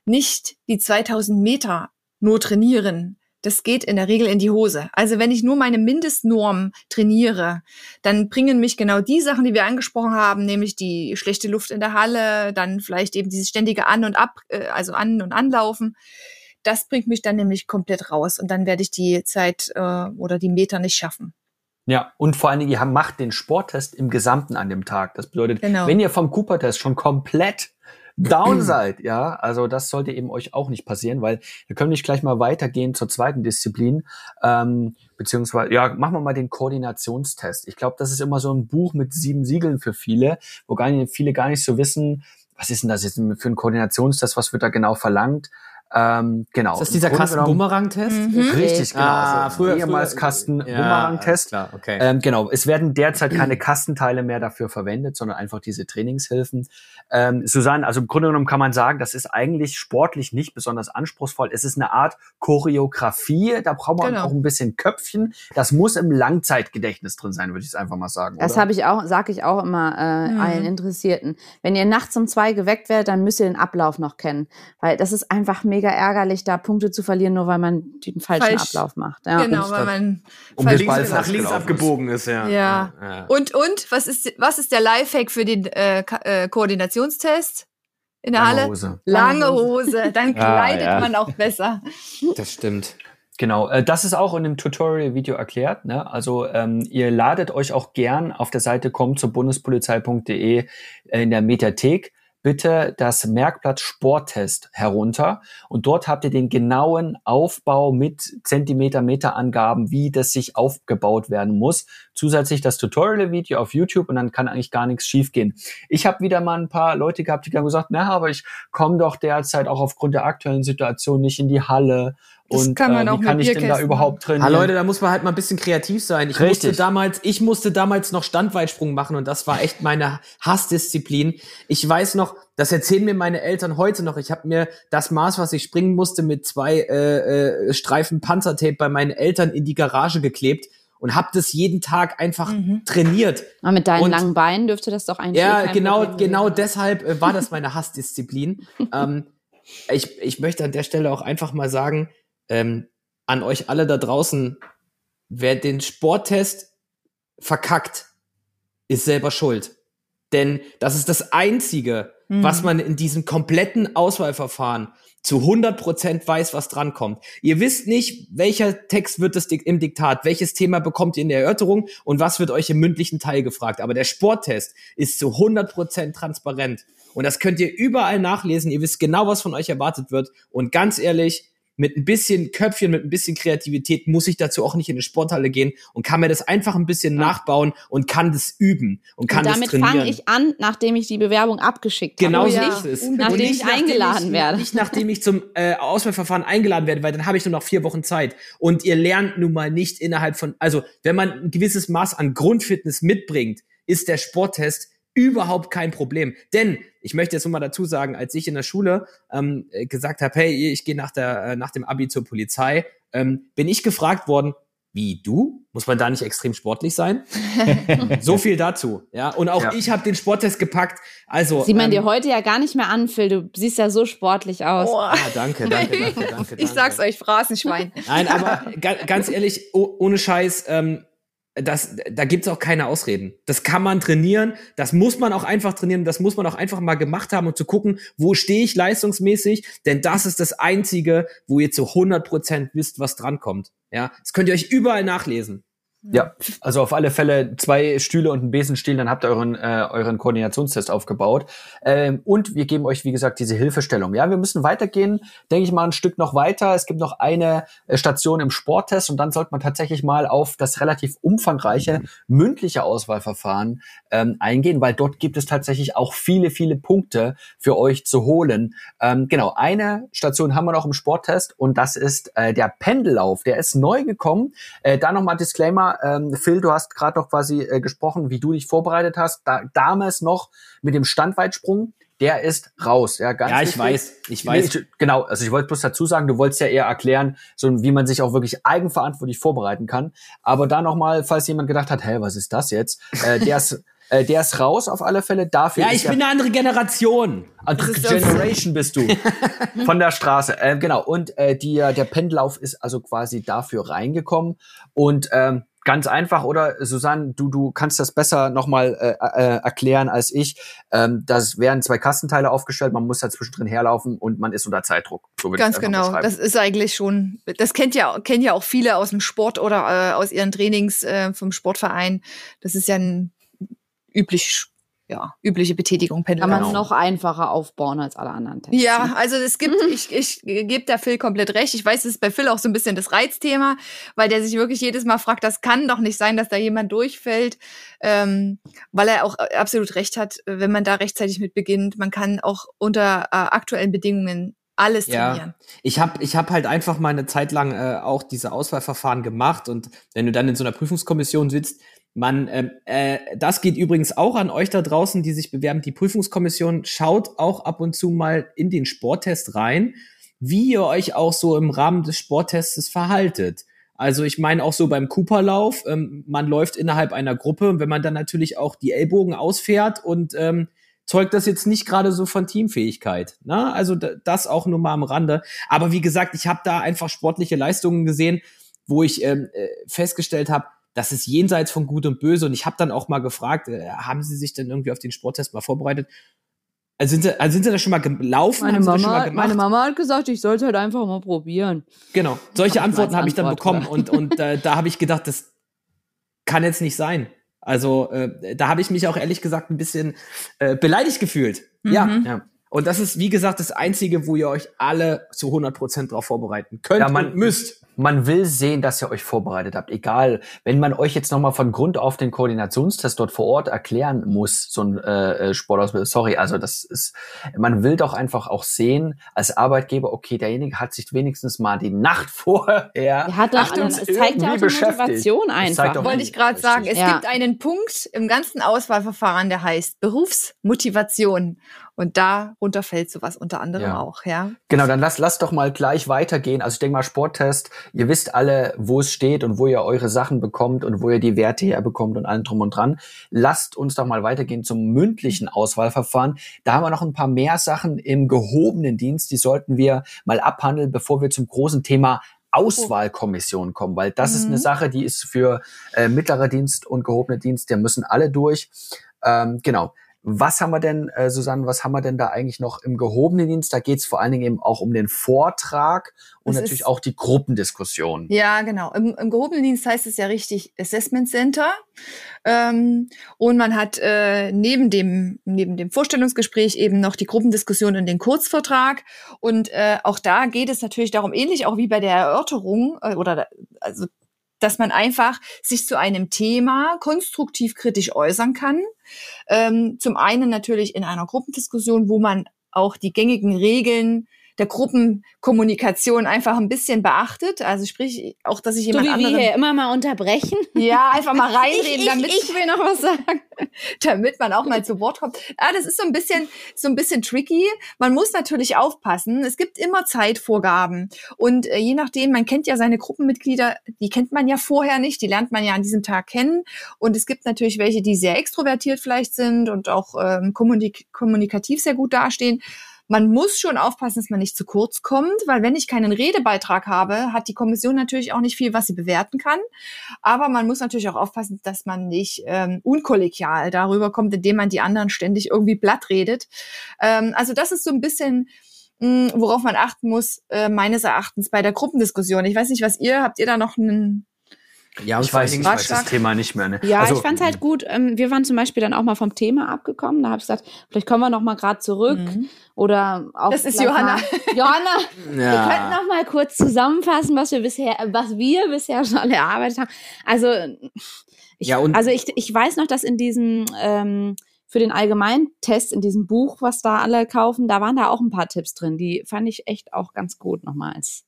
nicht die 2000 Meter nur trainieren das geht in der Regel in die Hose. Also wenn ich nur meine Mindestnorm trainiere, dann bringen mich genau die Sachen, die wir angesprochen haben, nämlich die schlechte Luft in der Halle, dann vielleicht eben dieses ständige An- und Ab, äh, also An- und Anlaufen. Das bringt mich dann nämlich komplett raus und dann werde ich die Zeit äh, oder die Meter nicht schaffen. Ja, und vor allen Dingen, ihr macht den Sporttest im Gesamten an dem Tag. Das bedeutet, genau. wenn ihr vom Cooper-Test schon komplett Downside, ja, also das sollte eben euch auch nicht passieren, weil wir können nicht gleich mal weitergehen zur zweiten Disziplin, ähm, beziehungsweise, ja, machen wir mal den Koordinationstest. Ich glaube, das ist immer so ein Buch mit sieben Siegeln für viele, wo gar nicht, viele gar nicht so wissen, was ist denn das jetzt für ein Koordinationstest, was wird da genau verlangt? Ähm, genau. Ist das dieser Kasten-Bumerang-Test? Mhm. Richtig, genau. Ah, also früher, ehemals Kasten-Bumerang-Test. Ja, okay. ähm, genau. Es werden derzeit keine Kastenteile mehr dafür verwendet, sondern einfach diese Trainingshilfen. Ähm, Susanne, also im Grunde genommen kann man sagen, das ist eigentlich sportlich nicht besonders anspruchsvoll. Es ist eine Art Choreografie. Da braucht man genau. auch ein bisschen Köpfchen. Das muss im Langzeitgedächtnis drin sein, würde ich es einfach mal sagen. Das habe ich auch, sage ich auch immer äh, mhm. allen Interessierten. Wenn ihr nachts um zwei geweckt werdet, dann müsst ihr den Ablauf noch kennen, weil das ist einfach mega mega ärgerlich, da Punkte zu verlieren, nur weil man den falschen Falsch. Ablauf macht. Ja. Genau, weil man um links, nach links abgebogen ist. ja. ja. ja. Und, und, was ist, was ist der Lifehack für den äh, äh, Koordinationstest? In der Lange Halle? Hose. Lange Hose. Dann kleidet ja. man auch besser. Das stimmt. Genau, äh, das ist auch in dem Tutorial-Video erklärt. Ne? Also ähm, ihr ladet euch auch gern auf der Seite kommt zur bundespolizei.de in der Mediathek bitte das Merkblatt Sporttest herunter und dort habt ihr den genauen Aufbau mit Zentimeter, Meter Angaben, wie das sich aufgebaut werden muss. zusätzlich das Tutorial-Video auf YouTube und dann kann eigentlich gar nichts schiefgehen. Ich habe wieder mal ein paar Leute gehabt, die haben gesagt, na, aber ich komme doch derzeit auch aufgrund der aktuellen Situation nicht in die Halle. Das und kann man äh, auch wie kann mit ich denn da überhaupt Ah, trainieren? Leute, da muss man halt mal ein bisschen kreativ sein. Ich Richtig. musste damals, ich musste damals noch Standweitsprung machen und das war echt meine Hassdisziplin. Ich weiß noch, das erzählen mir meine Eltern heute noch. Ich habe mir das Maß, was ich springen musste, mit zwei äh, äh, Streifen Panzertape bei meinen Eltern in die Garage geklebt und habe das jeden Tag einfach Mhm. trainiert. Aber mit deinen Und- langen Beinen dürfte das doch eigentlich Ja, kein genau, Problem genau sein. deshalb äh, war das meine Hassdisziplin. ähm, ich, ich möchte an der Stelle auch einfach mal sagen, ähm, an euch alle da draußen, wer den Sporttest verkackt, ist selber schuld. Denn das ist das Einzige, Mhm. was man in diesem kompletten Auswahlverfahren zu 100% weiß, was drankommt. Ihr wisst nicht, welcher Text wird es im Diktat, welches Thema bekommt ihr in der Erörterung und was wird euch im mündlichen Teil gefragt. Aber der Sporttest ist zu 100% transparent. Und das könnt ihr überall nachlesen. Ihr wisst genau, was von euch erwartet wird. Und ganz ehrlich, mit ein bisschen Köpfchen, mit ein bisschen Kreativität muss ich dazu auch nicht in eine Sporthalle gehen und kann mir das einfach ein bisschen nachbauen und kann das üben und kann Und damit das trainieren. fange ich an, nachdem ich die Bewerbung abgeschickt Genau habe. so ja, ist es. Und Nachdem ich eingeladen ich, werde. Nicht nachdem ich zum äh, Auswahlverfahren eingeladen werde, weil dann habe ich nur noch vier Wochen Zeit. Und ihr lernt nun mal nicht innerhalb von, also wenn man ein gewisses Maß an Grundfitness mitbringt, ist der Sporttest überhaupt kein Problem. Denn ich möchte jetzt noch mal dazu sagen, als ich in der Schule ähm, äh, gesagt habe, hey, ich gehe nach der äh, nach dem Abi zur Polizei, ähm, bin ich gefragt worden, wie du? Muss man da nicht extrem sportlich sein? so viel dazu, ja. Und auch Ja. ich habe den Sporttest gepackt. Also Sieht man ähm, dir heute ja gar nicht mehr an, Phil. Du siehst ja so sportlich aus. Oh. Ah, danke, danke, danke, danke. Ich sag's danke. euch, Phrasenschwein. Nein, aber ga, ganz ehrlich, oh, ohne Scheiß, ähm, das, da gibt's auch keine Ausreden. Das kann man trainieren, das muss man auch einfach trainieren, das muss man auch einfach mal gemacht haben und zu gucken, wo stehe ich leistungsmäßig, denn das ist das Einzige, wo ihr zu 100% wisst, was drankommt. Ja, das könnt ihr euch überall nachlesen. Ja, also auf alle Fälle zwei Stühle und ein Besenstiel, dann habt ihr euren, äh, euren Koordinationstest aufgebaut. Ähm, und wir geben euch, wie gesagt, diese Hilfestellung. Ja, wir müssen weitergehen, denke ich mal, ein Stück noch weiter. Es gibt noch eine äh, Station im Sporttest und dann sollte man tatsächlich mal auf das relativ umfangreiche mündliche Auswahlverfahren ähm, eingehen, weil dort gibt es tatsächlich auch viele, viele Punkte für euch zu holen. Ähm, genau, eine Station haben wir noch im Sporttest und das ist äh, der Pendellauf. Der ist neu gekommen. Äh, da nochmal Disclaimer, ähm, Phil, du hast gerade noch quasi äh, gesprochen, wie du dich vorbereitet hast. Da, damals noch mit dem Standweitsprung, der ist raus. Ja, ganz ja, ich wichtig. weiß, ich weiß. Nee, ich, genau, also ich wollte bloß dazu sagen, du wolltest ja eher erklären, so wie man sich auch wirklich eigenverantwortlich vorbereiten kann. Aber da nochmal, falls jemand gedacht hat, hä, was ist das jetzt? Äh, der ist äh, der ist raus auf alle Fälle. Dafür ja, ich bin eine andere Generation. andere Generation bist du. Von der Straße. Äh, genau. Und äh, die, der Pendellauf ist also quasi dafür reingekommen. Und ähm, ganz einfach, oder Susanne, du, du kannst das besser nochmal äh, äh, erklären als ich. Ähm, das werden zwei Kassenteile aufgestellt, man muss da zwischendrin herlaufen und man ist unter Zeitdruck. So Ganz genau. Das ist eigentlich schon, das kennt ja, kennen ja auch viele aus dem Sport oder äh, aus ihren Trainings äh, vom Sportverein. Das ist ja ein üblich, ja, übliche Betätigung, Kann Pendeln. man Genau. noch einfacher aufbauen als alle anderen Tests. Ja, also es gibt, ich, ich gebe der Phil komplett recht. Ich weiß, es ist bei Phil auch so ein bisschen das Reizthema, weil der sich wirklich jedes Mal fragt, das kann doch nicht sein, dass da jemand durchfällt, ähm, weil er auch absolut recht hat, wenn man da rechtzeitig mit beginnt. Man kann auch unter äh, aktuellen Bedingungen alles trainieren. Ich habe ich hab halt einfach mal eine Zeit lang äh, auch diese Auswahlverfahren gemacht und wenn du dann in so einer Prüfungskommission sitzt, man, ähm, äh, das geht übrigens auch an euch da draußen, die sich bewerben. Die Prüfungskommission schaut auch ab und zu mal in den Sporttest rein, wie ihr euch auch so im Rahmen des Sporttests verhaltet. Also ich meine auch so beim Cooperlauf, ähm, man läuft innerhalb einer Gruppe und wenn man dann natürlich auch die Ellbogen ausfährt und ähm, zeugt das jetzt nicht gerade so von Teamfähigkeit. Ne? Also da- das auch nur mal am Rande. Aber wie gesagt, ich habe da einfach sportliche Leistungen gesehen, wo ich ähm, äh, festgestellt habe, das ist jenseits von Gut und Böse. Und ich habe dann auch mal gefragt, äh, haben Sie sich denn irgendwie auf den Sporttest mal vorbereitet? Also sind Sie, also sind Sie da schon mal gelaufen? Meine Mama, meine Mama hat gesagt, ich sollte halt einfach mal probieren. Genau, solche Hab Antworten habe ich dann bekommen und, und äh, da habe ich gedacht, das kann jetzt nicht sein. Also äh, da habe ich mich auch ehrlich gesagt ein bisschen äh, beleidigt gefühlt. Ja, Mhm. Ja. Und das ist, wie gesagt, das Einzige, wo ihr euch alle zu 100% drauf vorbereiten könnt Ja, man- und müsst. man will sehen, dass ihr euch vorbereitet habt. Egal, wenn man euch jetzt nochmal von Grund auf den Koordinationstest dort vor Ort erklären muss, so ein äh, äh Sportausbildung, sorry, also das ist, man will doch einfach auch sehen, als Arbeitgeber, okay, derjenige hat sich wenigstens mal die Nacht vorher er hat doch, Achtung, es zeigt ja auch die Motivation einfach. Wollte ich gerade sagen, es Ja. gibt einen Punkt im ganzen Auswahlverfahren, der heißt Berufsmotivation. Und darunter fällt sowas unter anderem Ja. auch, ja. Genau, dann lass, lass doch mal gleich weitergehen. Also ich denke mal, Sporttest, ihr wisst alle, wo es steht und wo ihr eure Sachen bekommt und wo ihr die Werte herbekommt und allem drum und dran. Lasst uns doch mal weitergehen zum mündlichen Auswahlverfahren. Da haben wir noch ein paar mehr Sachen im gehobenen Dienst, die sollten wir mal abhandeln, bevor wir zum großen Thema Auswahlkommission kommen, weil das ist eine Mhm. Sache, die ist für äh, mittlerer Dienst und gehobener Dienst, der müssen alle durch. Ähm, genau. Was haben wir denn, äh, Susanne, was haben wir denn da eigentlich noch im gehobenen Dienst? Da geht es vor allen Dingen eben auch um den Vortrag und Das natürlich auch die Gruppendiskussion. Ja, genau. Im, Im gehobenen Dienst heißt es ja richtig Assessment Center. Ähm, und man hat äh, neben dem neben dem Vorstellungsgespräch eben noch die Gruppendiskussion und den Kurzvertrag. Und äh, auch da geht es natürlich darum, ähnlich auch wie bei der Erörterung äh, oder also dass man einfach sich zu einem Thema konstruktiv kritisch äußern kann. Ähm, zum einen natürlich in einer Gruppendiskussion, wo man auch die gängigen Regeln der Gruppenkommunikation einfach ein bisschen beachtet. Also sprich, auch, dass ich So jemand wie wir anderen hier immer mal unterbrechen. ja, einfach mal reinreden, ich, ich, damit, ich will noch was sagen. damit man auch mal zu Wort kommt. Ah, das ist so ein bisschen, so ein bisschen tricky. Man muss natürlich aufpassen. Es gibt immer Zeitvorgaben. Und äh, je nachdem, man kennt ja seine Gruppenmitglieder, die kennt man ja vorher nicht, die lernt man ja an diesem Tag kennen. Und es gibt natürlich welche, die sehr extrovertiert vielleicht sind und auch ähm, kommunik kommunikativ sehr gut dastehen. Man muss schon aufpassen, dass man nicht zu kurz kommt, weil wenn ich keinen Redebeitrag habe, hat die Kommission natürlich auch nicht viel, was sie bewerten kann. Aber man muss natürlich auch aufpassen, dass man nicht ähm, unkollegial darüber kommt, indem man die anderen ständig irgendwie blatt redet. Ähm, also das ist so ein bisschen, mh, worauf man achten muss, äh, meines Erachtens bei der Gruppendiskussion. Ich weiß nicht, was ihr, habt ihr da noch einen Ja, Ich weiß, ich weiß das? Thema nicht mehr. Ne? Ja, also, ich fand's halt gut. Ähm, wir waren zum Beispiel dann auch mal vom Thema abgekommen. Da habe ich gesagt, vielleicht kommen wir noch mal gerade zurück oder auch. Das ist Johanna. Mal, Johanna, wir könnten noch mal kurz zusammenfassen, was wir bisher, was wir bisher schon erarbeitet haben. Also ich, Ja, und- also ich, ich weiß noch, dass in diesem ähm, für den Allgemeintest in diesem Buch, was da alle kaufen, da waren da auch ein paar Tipps drin. Die fand ich echt auch ganz gut nochmals.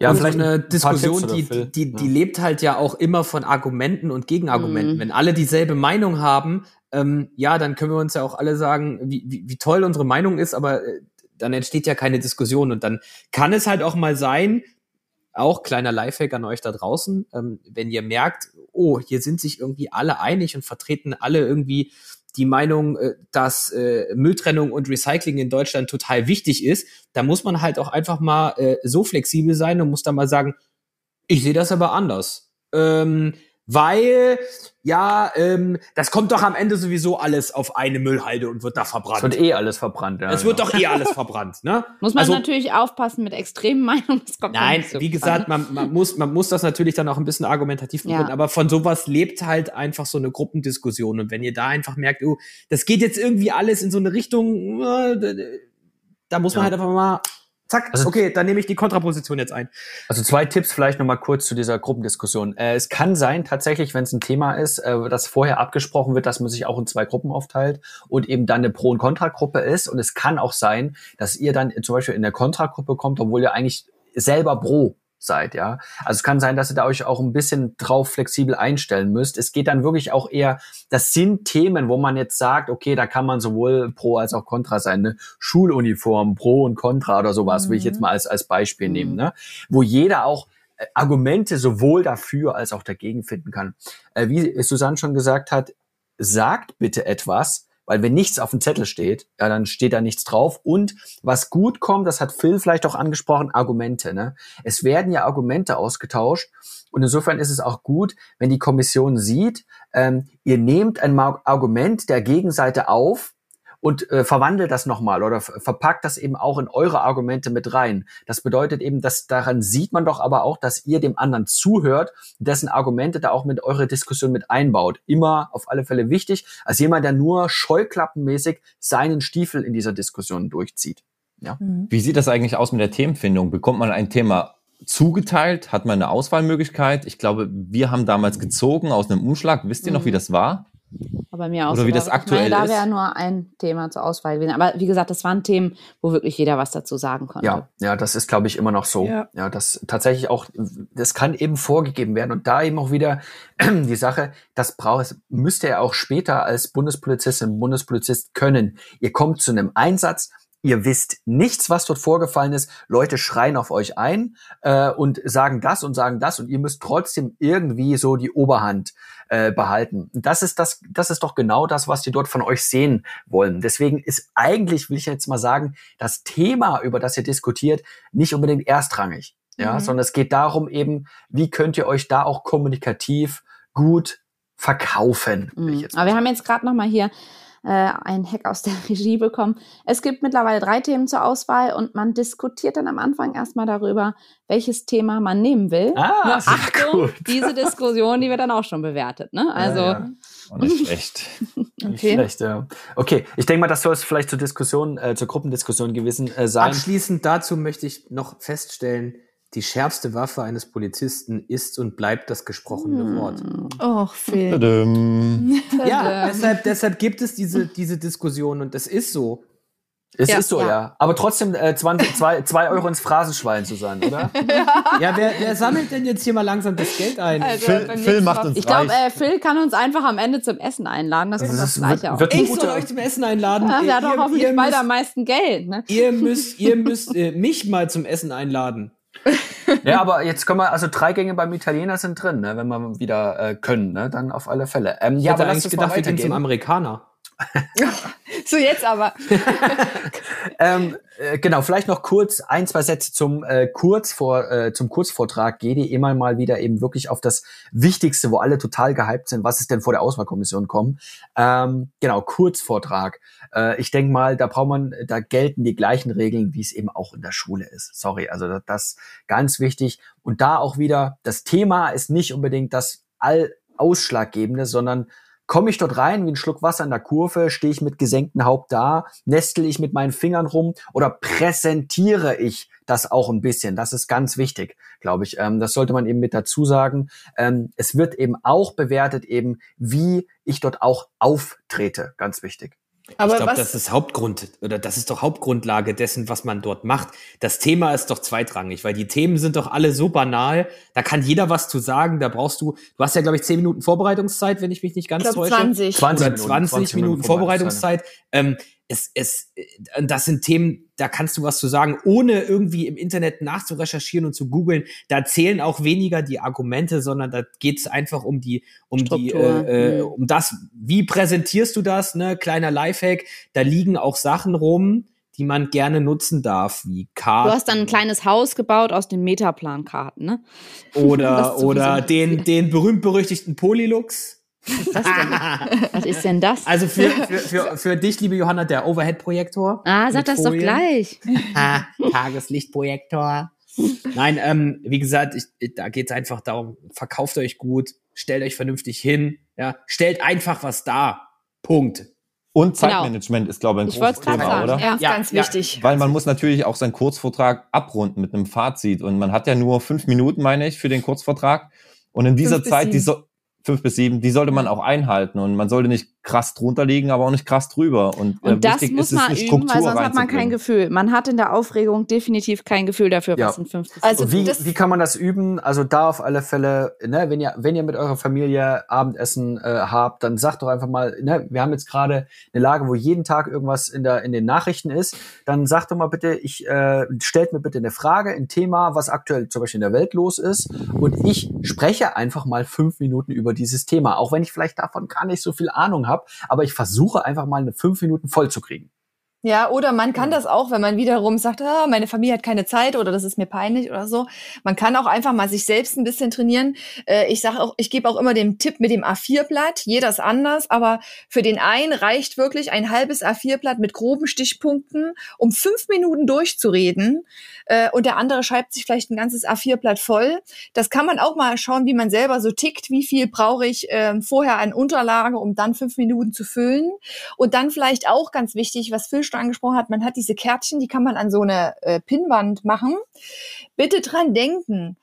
Ja, und vielleicht so eine ein Diskussion, die, die, die Ja. lebt halt ja auch immer von Argumenten und Gegenargumenten. Mhm. Wenn alle dieselbe Meinung haben, ähm, ja, dann können wir uns ja auch alle sagen, wie, wie, wie toll unsere Meinung ist, aber äh, dann entsteht ja keine Diskussion und dann kann es halt auch mal sein, auch kleiner Lifehack an euch da draußen, ähm, wenn ihr merkt, oh, hier sind sich irgendwie alle einig und vertreten alle irgendwie die Meinung, äh, dass äh, Mülltrennung und Recycling in Deutschland total wichtig ist, da muss man halt auch einfach mal äh, so flexibel sein und muss dann mal sagen, ich sehe das aber anders. Ähm, weil, ja, ähm, das kommt doch am Ende sowieso alles auf eine Müllhalde und wird da Es verbrannt. wird eh alles verbrannt. Ja, es wird genau. doch eh alles verbrannt, ne? Muss man Also- natürlich aufpassen mit extremen Meinungen. Das kommt Nein, nicht so wie gesagt, an. man, man, muss, man muss das natürlich dann auch ein bisschen argumentativ Ja. begründen, aber von sowas lebt halt einfach so eine Gruppendiskussion. Und wenn ihr da einfach merkt, oh, das geht jetzt irgendwie alles in so eine Richtung, äh, da muss man Ja. halt einfach mal, zack, Also- okay, dann nehme ich die Kontraposition jetzt ein. Also zwei Tipps vielleicht noch mal kurz zu dieser Gruppendiskussion. Äh, es kann sein, tatsächlich, wenn es ein Thema ist, äh, das vorher abgesprochen wird, dass man sich auch in zwei Gruppen aufteilt und eben dann eine Pro- und Kontragruppe ist. Und es kann auch sein, dass ihr dann zum Beispiel in der Kontragruppe kommt, obwohl ihr eigentlich selber Pro seid, ja. Also es kann sein, dass ihr da euch auch ein bisschen drauf flexibel einstellen müsst. Es geht dann wirklich auch eher, das sind Themen, wo man jetzt sagt, okay, da kann man sowohl Pro als auch Contra sein, ne? Schuluniform, Pro und Contra oder sowas, will ich jetzt mal als, als Beispiel Mhm. nehmen, ne? Wo jeder auch äh, Argumente sowohl dafür als auch dagegen finden kann. Äh, wie Susanne schon gesagt hat, sagt bitte etwas, weil wenn nichts auf dem Zettel steht, ja, dann steht da nichts drauf. Und was gut kommt, das hat Phil vielleicht auch angesprochen, Argumente. Ne? Es werden ja Argumente ausgetauscht. Und insofern ist es auch gut, wenn die Kommission sieht, ähm, ihr nehmt ein Argument der Gegenseite auf und äh, verwandelt das nochmal oder ver- verpackt das eben auch in eure Argumente mit rein. Das bedeutet eben, dass daran sieht man doch aber auch, dass ihr dem anderen zuhört, dessen Argumente da auch mit eurer Diskussion mit einbaut. Immer auf alle Fälle wichtig, als jemand, der nur scheuklappenmäßig seinen Stiefel in dieser Diskussion durchzieht. Wie sieht das eigentlich aus mit der Themenfindung? Bekommt man ein Thema zugeteilt, hat man eine Auswahlmöglichkeit. Ich glaube, wir haben damals gezogen aus einem Umschlag. Wisst ihr noch, wie Mhm. das war? Aber mir auch Oder so, wie das da- aktuell meine, da ist. wäre nur ein Thema zur Auswahl gewesen. Aber wie gesagt, das waren Themen, wo wirklich jeder was dazu sagen konnte. Ja, ja, das ist, glaube ich, immer noch so. Ja. Ja. das tatsächlich auch, das kann eben vorgegeben werden. Und da eben auch wieder die Sache, das braucht, müsst ihr auch später als Bundespolizistin, Bundespolizist können. Ihr kommt zu einem Einsatz, ihr wisst nichts, was dort vorgefallen ist. Leute schreien auf euch ein äh, und sagen das und sagen das und ihr müsst trotzdem irgendwie so die Oberhand äh, behalten. Das ist das, das ist doch genau das, was die dort von euch sehen wollen. Deswegen ist eigentlich, will ich jetzt mal sagen, das Thema, über das ihr diskutiert, nicht unbedingt erstrangig. Ja, Mhm. sondern es geht darum eben, wie könnt ihr euch da auch kommunikativ gut verkaufen. Mhm. Aber wir haben jetzt gerade noch mal hier äh, einen Hack aus der Regie bekommen. Es gibt mittlerweile drei Themen zur Auswahl und man diskutiert dann am Anfang erstmal darüber, welches Thema man nehmen will. Ah, Nur sehr Achtung, gut. diese Diskussion, die wird dann auch schon bewertet. Ne? Also Ja, ja. Auch nicht schlecht. Nicht Okay. schlecht, ja. Okay, ich denke mal, das soll es vielleicht zur Diskussion, äh, zur Gruppendiskussion gewesen äh, sein. Abschließend dazu möchte ich noch feststellen, die schärfste Waffe eines Polizisten ist und bleibt das gesprochene Hm. Wort. Och, Phil. Tadam. Ja, deshalb, deshalb gibt es diese, diese Diskussion und das ist so. Es Ja, ist so, ja. ja. Aber trotzdem äh, 20, zwei, zwei Euro ins Phrasenschwein zu sein, oder? Ja, wer, wer sammelt denn jetzt hier mal langsam das Geld ein? Also, Phil, Phil macht uns ich glaube, äh, Phil kann uns einfach am Ende zum Essen einladen. Das, Das ist das Gleiche wird- auch. wird- ich soll euch zum Essen einladen. Ja, der hat doch hoffentlich müsst- am meisten Geld. Ne? Ihr müsst, ihr müsst äh, mich mal zum Essen einladen. ja, aber jetzt können wir, also drei Gänge beim Italiener sind drin, ne, wenn wir wieder äh, können, ne, dann auf alle Fälle. Ähm, Ich ja, hatte aber eigentlich gedacht, wir gehen zum. Amerikaner. So, jetzt aber. Ähm, äh, genau, vielleicht noch kurz ein, zwei Sätze zum äh, Kurzvor, äh, zum Kurzvortrag. Gehe die immer mal wieder eben wirklich auf das Wichtigste, wo alle total gehypt sind, was ist denn vor der Auswahlkommission kommen. Ähm, genau, Kurzvortrag. Äh, ich denke mal, da braucht man, da gelten die gleichen Regeln, wie es eben auch in der Schule ist. Sorry, also das, das ganz wichtig. Und da auch wieder, das Thema ist nicht unbedingt das all ausschlaggebende, sondern komme ich dort rein wie ein Schluck Wasser in der Kurve, stehe ich mit gesenktem Haupt da, nestel ich mit meinen Fingern rum oder präsentiere ich das auch ein bisschen? Das ist ganz wichtig, glaube ich. Ähm, das sollte man eben mit dazu sagen. Ähm, es wird eben auch bewertet, eben wie ich dort auch auftrete. Ganz wichtig. Aber ich glaube, das ist Hauptgrund oder das ist doch Hauptgrundlage dessen, was man dort macht. Das Thema ist doch zweitrangig, weil die Themen sind doch alle so banal. Da kann jeder was zu sagen. Da brauchst du, du hast ja glaube ich zehn Minuten Vorbereitungszeit, wenn ich mich nicht ganz ich glaube, täusche. 20. 20 oder Minuten, 20, 20 Minuten, Minuten Vorbereitungszeit. Ähm, es, es, äh, das sind Themen, da kannst du was zu sagen, ohne irgendwie im Internet nachzurecherchieren und zu googeln. Da zählen auch weniger die Argumente, sondern da geht es einfach um die, um die, Struktur, äh, äh, mhm. um das, wie präsentierst du das, ne? Kleiner Lifehack. Da liegen auch Sachen rum, die man gerne nutzen darf, wie Karten. Du hast dann ein kleines Haus gebaut aus den Metaplankarten, ne? Oder, oder den, den berühmt-berüchtigten Polylux. Was, denn? Was ist denn das? Also für, für, für, für dich, liebe Johanna, der Overhead-Projektor. ah, sag das doch Folien. gleich. Ah, Tageslichtprojektor. Nein, ähm, wie gesagt, ich, da geht es einfach darum, verkauft euch gut, stellt euch vernünftig hin, ja, stellt einfach was dar. Punkt. Und Genau. Zeitmanagement ist, glaube ich, ein Ich großes Thema, sagen, oder? ja. Ganz, Ja, ganz wichtig. Weil man muss natürlich auch seinen Kurzvortrag abrunden mit einem Fazit. Und man hat ja nur fünf Minuten, meine ich, für den Kurzvortrag. Und in dieser Zeit, die so, fünf bis sieben, die sollte man auch einhalten. Und man sollte nicht krass drunter liegen, aber auch nicht krass drüber. Und, äh, Und das wichtig muss ist es, man üben, Struktur weil sonst hat man kein. Gefühl. Man hat in der Aufregung definitiv kein Gefühl dafür, Ja. was in 50 Also wie, das- wie kann man das üben? Also da auf alle Fälle, ne, wenn ihr, wenn ihr mit eurer Familie Abendessen äh, habt, dann sagt doch einfach mal, ne, wir haben jetzt gerade eine Lage, wo jeden Tag irgendwas in der in den Nachrichten ist. Dann sagt doch mal bitte, ich äh, stellt mir bitte eine Frage, ein Thema, was aktuell zum Beispiel in der Welt los ist, und ich spreche einfach mal fünf Minuten über dieses Thema, auch wenn ich vielleicht davon gar nicht so viel Ahnung habe, aber ich versuche einfach mal eine fünf Minuten voll zu kriegen. Ja, oder man kann das auch, wenn man wiederum sagt, ah, meine Familie hat keine Zeit oder das ist mir peinlich oder so. Man kann auch einfach mal sich selbst ein bisschen trainieren. Äh, ich sage auch, ich gebe auch immer den Tipp mit dem A4-Blatt. Jeder ist anders, aber für den einen reicht wirklich ein halbes A4-Blatt mit groben Stichpunkten, um fünf Minuten durchzureden. Äh, und der andere schreibt sich vielleicht ein ganzes A4-Blatt voll. Das kann man auch mal schauen, wie man selber so tickt. Wie viel brauche ich ähm, vorher an Unterlage, um dann fünf Minuten zu füllen? Und dann vielleicht auch ganz wichtig, was Phil schon angesprochen hat, man hat diese Kärtchen, die kann man an so eine äh, Pinnwand machen. Bitte dran denken,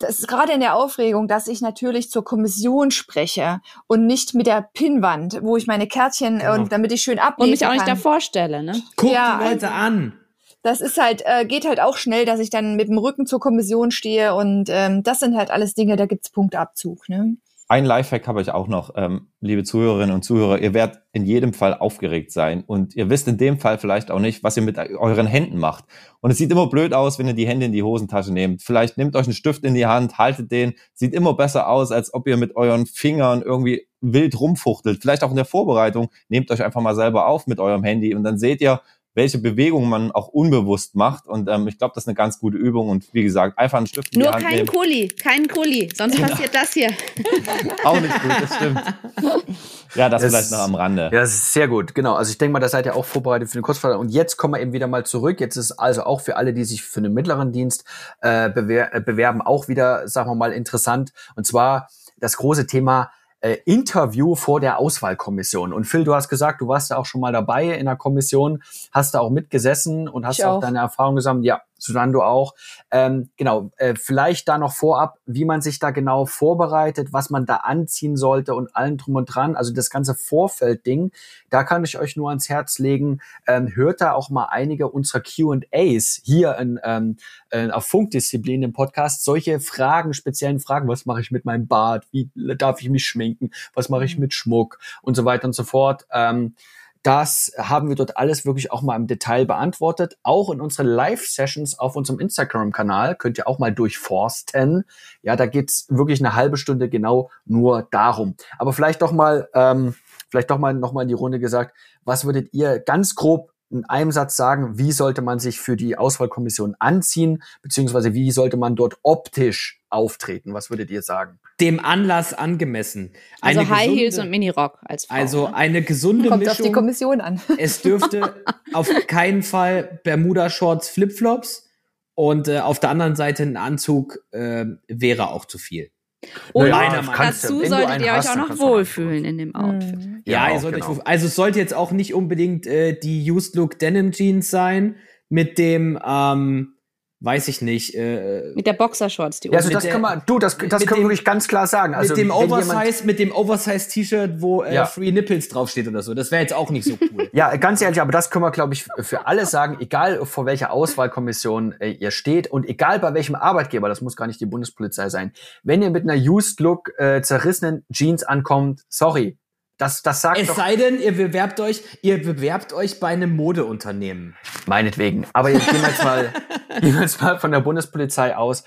das ist gerade in der Aufregung, dass ich natürlich zur Kommission spreche und nicht mit der Pinnwand, wo ich meine Kärtchen Genau. und damit ich schön ablesen Und mich auch nicht kann. davor stelle, ne? Guck Ja, die Leute an. Das ist halt, äh, geht halt auch schnell, dass ich dann mit dem Rücken zur Kommission stehe und ähm, das sind halt alles Dinge, da gibt's Punktabzug. Ne? Ein Lifehack habe ich auch noch, ähm, liebe Zuhörerinnen und Zuhörer. Ihr werdet in jedem Fall aufgeregt sein und ihr wisst in dem Fall vielleicht auch nicht, was ihr mit euren Händen macht. Und es sieht immer blöd aus, wenn ihr die Hände in die Hosentasche nehmt. Vielleicht nehmt euch einen Stift in die Hand, haltet den. Sieht immer besser aus, als ob ihr mit euren Fingern irgendwie wild rumfuchtelt. Vielleicht auch in der Vorbereitung. Nehmt euch einfach mal selber auf mit eurem Handy und dann seht ihr, welche Bewegungen man auch unbewusst macht. Und ähm, ich glaube, das ist eine ganz gute Übung. Und wie gesagt, einfach einen Stift in Nur die Hand kein nehmen. Kuli, kein Kuli, sonst passiert das hier. Auch nicht gut, das stimmt. Ja, das, Das- vielleicht noch am Rande. Ja, das ist sehr gut, genau. Also ich denke mal, da seid ihr auch vorbereitet für den Kurzfall. Und jetzt kommen wir eben wieder mal zurück. Jetzt ist also auch für alle, die sich für den mittleren Dienst äh, bewer äh, bewerben, auch wieder, sagen wir mal, interessant. Und zwar das große Thema äh, Interview vor der Auswahlkommission. Und Phil, du hast gesagt, du warst da auch schon mal dabei in der Kommission, hast da auch mitgesessen und hast auch. auch. deine Erfahrung gesammelt. Ja, Susanne, du auch. Ähm, genau, äh, vielleicht da noch vorab, wie man sich da genau vorbereitet, was man da anziehen sollte und allen drum und dran. Also das ganze Vorfeldding, da kann ich euch nur ans Herz legen. Ähm, hört da auch mal einige unserer Q&As hier in, ähm, äh, auf Funkdisziplin im Podcast. Solche Fragen, speziellen Fragen. Was mache ich mit meinem Bart? Wie darf ich mich schminken? Was mache ich mit Schmuck? Und so weiter und so fort. Ähm, das haben wir dort alles wirklich auch mal im Detail beantwortet. Auch in unseren Live-Sessions auf unserem Instagram-Kanal könnt ihr auch mal durchforsten. Ja, da geht's wirklich eine halbe Stunde genau nur darum. Aber vielleicht doch mal, ähm, vielleicht doch mal noch mal in die Runde gesagt, was würdet ihr ganz grob in einem Satz sagen, wie sollte man sich für die Auswahlkommission anziehen, beziehungsweise wie sollte man dort optisch auftreten? Was würdet ihr sagen? Dem Anlass angemessen. Also Eine High gesunde- Heels und Minirock als Frau. Also ne? eine gesunde Kommt auf die Mischung. Kommission an. Es dürfte auf keinen Fall Bermuda-Shorts, Flipflops und äh, auf der anderen Seite ein Anzug äh, wäre auch zu viel. Und meiner Meinung kannst du- dazu solltet ihr euch hast, auch dann noch auch wohlfühlen in dem Outfit. Mhm. Ja, Ja, ihr auch, sollt genau. euch, also es sollte jetzt auch nicht unbedingt äh, die Used Look Denim Jeans sein mit dem, ähm, weiß ich nicht, äh, Mit der Boxershorts, die Ja, also oben- das der- kann man, du, das, das können wir wirklich ganz klar sagen. Also mit dem Oversize, mit dem Oversize T-Shirt, wo äh, Ja. Free Nipples draufsteht oder so. Das wäre jetzt auch nicht so cool. Ja, ganz ehrlich, aber das können wir, glaube ich, für alle sagen, egal vor welcher Auswahlkommission äh, ihr steht und egal bei welchem Arbeitgeber, das muss gar nicht die Bundespolizei sein, wenn ihr mit einer Used Look äh, zerrissenen Jeans ankommt, sorry, das, das sagt es doch sei denn, ihr bewerbt euch, ihr bewerbt euch bei einem Modeunternehmen. meinetwegen. Aber jetzt gehen wir jetzt mal, gehen wir jetzt mal von der Bundespolizei aus.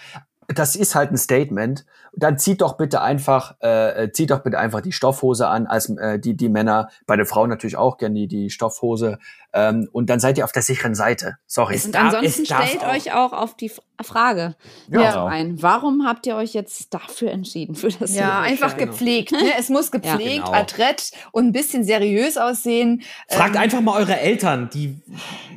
Das ist halt ein Statement. Dann zieht doch bitte einfach, äh, zieht doch bitte einfach die Stoffhose an, als äh, die die Männer, bei den Frauen natürlich auch gerne die, die Stoffhose. Ähm, und dann seid ihr auf der sicheren Seite. Sorry. Und ansonsten darf stellt auch- euch auch auf die Frage Ja. ja. ein. Warum habt ihr euch jetzt dafür entschieden? Für das Ja, Silbershirt? einfach genau. gepflegt. Ne? Es muss gepflegt, genau. adrett und ein bisschen seriös aussehen. Fragt Ähm, einfach mal eure Eltern, die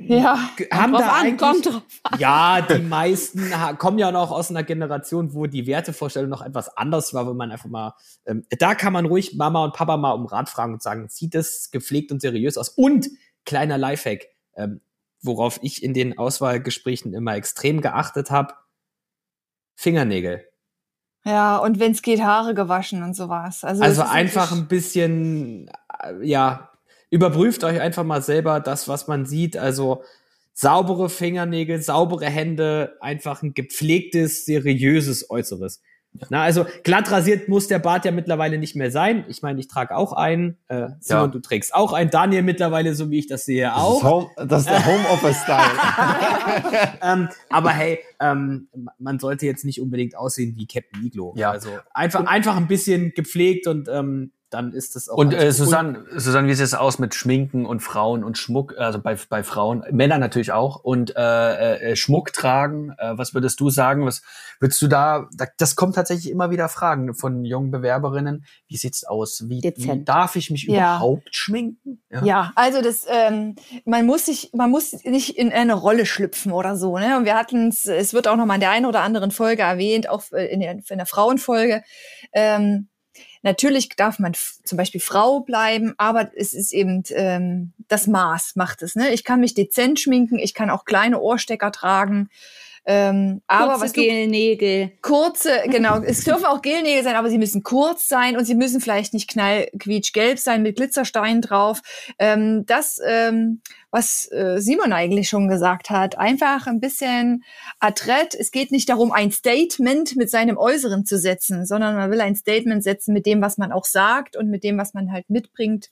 Ja. haben drauf da an, eigentlich, kommt drauf Ja, die meisten kommen ja noch aus einer Generation, wo die Wertevorstellung noch etwas anders war, wenn man einfach mal, ähm, da kann man ruhig Mama und Papa mal um Rat fragen und sagen, sieht das gepflegt und seriös aus? Und kleiner Lifehack, ähm, worauf ich in den Auswahlgesprächen immer extrem geachtet habe, Fingernägel. Ja, und wenn es geht, Haare gewaschen und sowas. Also, Also einfach ein bisschen, äh, ja, überprüft euch einfach mal selber das, was man sieht. Also saubere Fingernägel, saubere Hände, einfach ein gepflegtes, seriöses Äußeres. Na, also glatt rasiert muss der Bart ja mittlerweile nicht mehr sein. Ich meine, ich trage auch einen. Äh, Simon, Ja. du trägst auch einen. Daniel mittlerweile, so wie ich das sehe, Das ist, auch. Home, das ist der Homeoffice-Style. ähm, aber hey, ähm, man sollte jetzt nicht unbedingt aussehen wie Captain Iglo. Ja. Also einfach, einfach ein bisschen gepflegt und ähm, dann ist das auch. Und äh. Susanne, Susanne, wie sieht es aus mit Schminken und Frauen und Schmuck, also bei, bei Frauen, Männer natürlich auch, und äh, äh, Schmuck tragen? Äh, was würdest du sagen? Was würdest du da, da, das kommt tatsächlich immer wieder Fragen von jungen Bewerberinnen. Wie sieht's aus? Wie, wie darf ich mich Ja. überhaupt schminken? Ja, also das, ähm, man muss sich, man muss nicht in eine Rolle schlüpfen oder so. Ne? Und wir hatten es, es wird auch noch mal in der einen oder anderen Folge erwähnt, auch in der, in der Frauenfolge. Ähm, natürlich darf man zum Beispiel Frau bleiben, aber es ist eben, ähm, das Maß macht es. Ne? Ich kann mich dezent schminken, ich kann auch kleine Ohrstecker tragen. Ähm, aber Kurze was du Gelnägel. kurze, genau, es dürfen auch Gelnägel sein, aber sie müssen kurz sein und sie müssen vielleicht nicht knallquietschgelb sein mit Glitzersteinen drauf. Ähm, das, ähm, was äh, Simon eigentlich schon gesagt hat, einfach ein bisschen adrett. Es geht nicht darum, ein Statement mit seinem Äußeren zu setzen, sondern man will ein Statement setzen mit dem, was man auch sagt und mit dem, was man halt mitbringt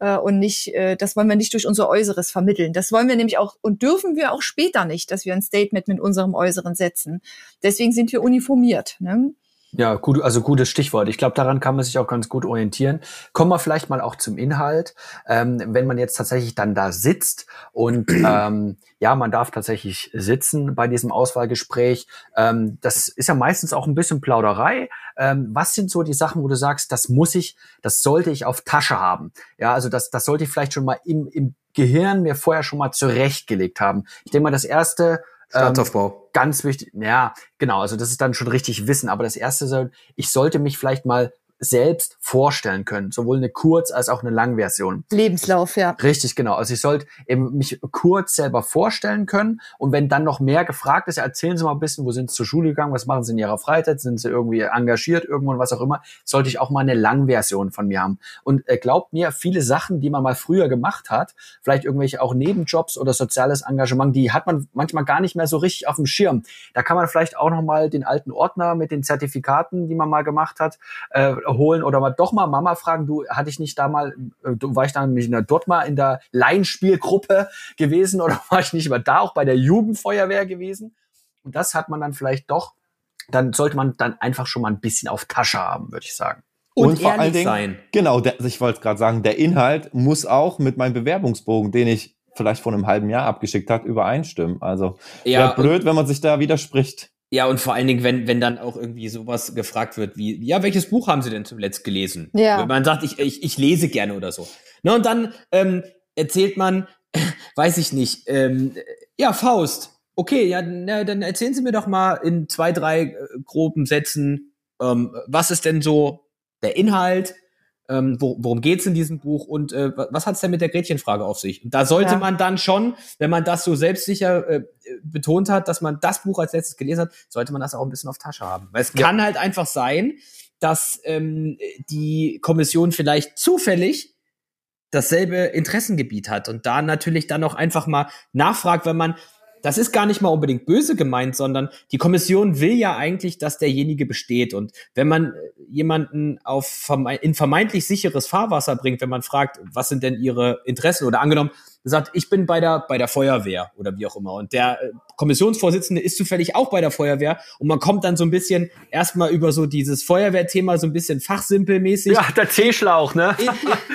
äh, und nicht, äh, das wollen wir nicht durch unser Äußeres vermitteln. Das wollen wir nämlich auch und dürfen wir auch später nicht, dass wir ein Statement mit unserem Äußeren setzen. Deswegen sind wir uniformiert. Ne? Ja, gut, also gutes Stichwort. Ich glaube, daran kann man sich auch ganz gut orientieren. Kommen wir vielleicht mal auch zum Inhalt. Ähm, wenn man jetzt tatsächlich dann da sitzt und ähm, ja, man darf tatsächlich sitzen bei diesem Auswahlgespräch. Ähm, das ist ja meistens auch ein bisschen Plauderei. Ähm, was sind so die Sachen, wo du sagst, das muss ich, das sollte ich auf Tasche haben? Ja, also das, das sollte ich vielleicht schon mal im, im Gehirn mir vorher schon mal zurechtgelegt haben. Ich denke mal, das erste Staatsaufbau. ähm, ganz wichtig. Ja, genau. Also das ist dann schon richtig Wissen. Aber das erste soll, ich sollte mich vielleicht mal selbst vorstellen können, sowohl eine Kurz- als auch eine Langversion. Lebenslauf, ja. Richtig, genau. Also ich sollte eben mich kurz selber vorstellen können und wenn dann noch mehr gefragt ist, erzählen Sie mal ein bisschen, wo sind Sie zur Schule gegangen, was machen Sie in Ihrer Freizeit, sind Sie irgendwie engagiert irgendwo und was auch immer, sollte ich auch mal eine Langversion von mir haben. Und äh, glaubt mir, viele Sachen, die man mal früher gemacht hat, vielleicht irgendwelche auch Nebenjobs oder soziales Engagement, die hat man manchmal gar nicht mehr so richtig auf dem Schirm. Da kann man vielleicht auch noch mal den alten Ordner mit den Zertifikaten, die man mal gemacht hat, äh, holen oder mal doch mal Mama fragen, du, hatte ich nicht da mal, äh, du, war ich da nicht in der, dort mal in der Laienspielgruppe gewesen oder war ich nicht mal da auch bei der Jugendfeuerwehr gewesen? Und das hat man dann vielleicht doch, dann sollte man dann einfach schon mal ein bisschen auf Tasche haben, würde ich sagen. Und, Und vor ehrlich allen Dingen- sein. Genau, der, ich wollte gerade sagen, der Inhalt muss auch mit meinem Bewerbungsbogen, den ich vielleicht vor einem halben Jahr abgeschickt hat, übereinstimmen. Also Ja, wäre blöd, wenn man sich da widerspricht. Ja, und vor allen Dingen, wenn, wenn dann auch irgendwie sowas gefragt wird wie, ja, welches Buch haben Sie denn zuletzt gelesen? Ja. Wenn man sagt, ich, ich, ich lese gerne oder so. Ne, und dann ähm, erzählt man, weiß ich nicht, ähm, ja, Faust. Okay, ja, na, dann erzählen Sie mir doch mal in zwei, drei äh, groben Sätzen, ähm, was ist denn so der Inhalt? Ähm, wo, worum geht's in diesem Buch und äh, wa- was hat's denn mit der Gretchenfrage auf sich? Und da sollte Ja. man dann schon, wenn man das so selbstsicher äh, betont hat, dass man das Buch als letztes gelesen hat, sollte man das auch ein bisschen auf Tasche haben. Weil es Ja. kann halt einfach sein, dass ähm, die Kommission vielleicht zufällig dasselbe Interessengebiet hat und da natürlich dann auch einfach mal nachfragt, wenn man das ist gar nicht mal unbedingt böse gemeint, sondern die Kommission will ja eigentlich, dass derjenige besteht. Und wenn man äh, jemanden auf verme in vermeintlich sicheres Fahrwasser bringt, wenn man fragt, was sind denn ihre Interessen oder angenommen, sagt, ich bin bei der, bei der Feuerwehr oder wie auch immer. Und der äh, Kommissionsvorsitzende ist zufällig auch bei der Feuerwehr und man kommt dann so ein bisschen erstmal über so dieses Feuerwehrthema so ein bisschen fachsimpelmäßig. Ja, der T-Schlauch, ne?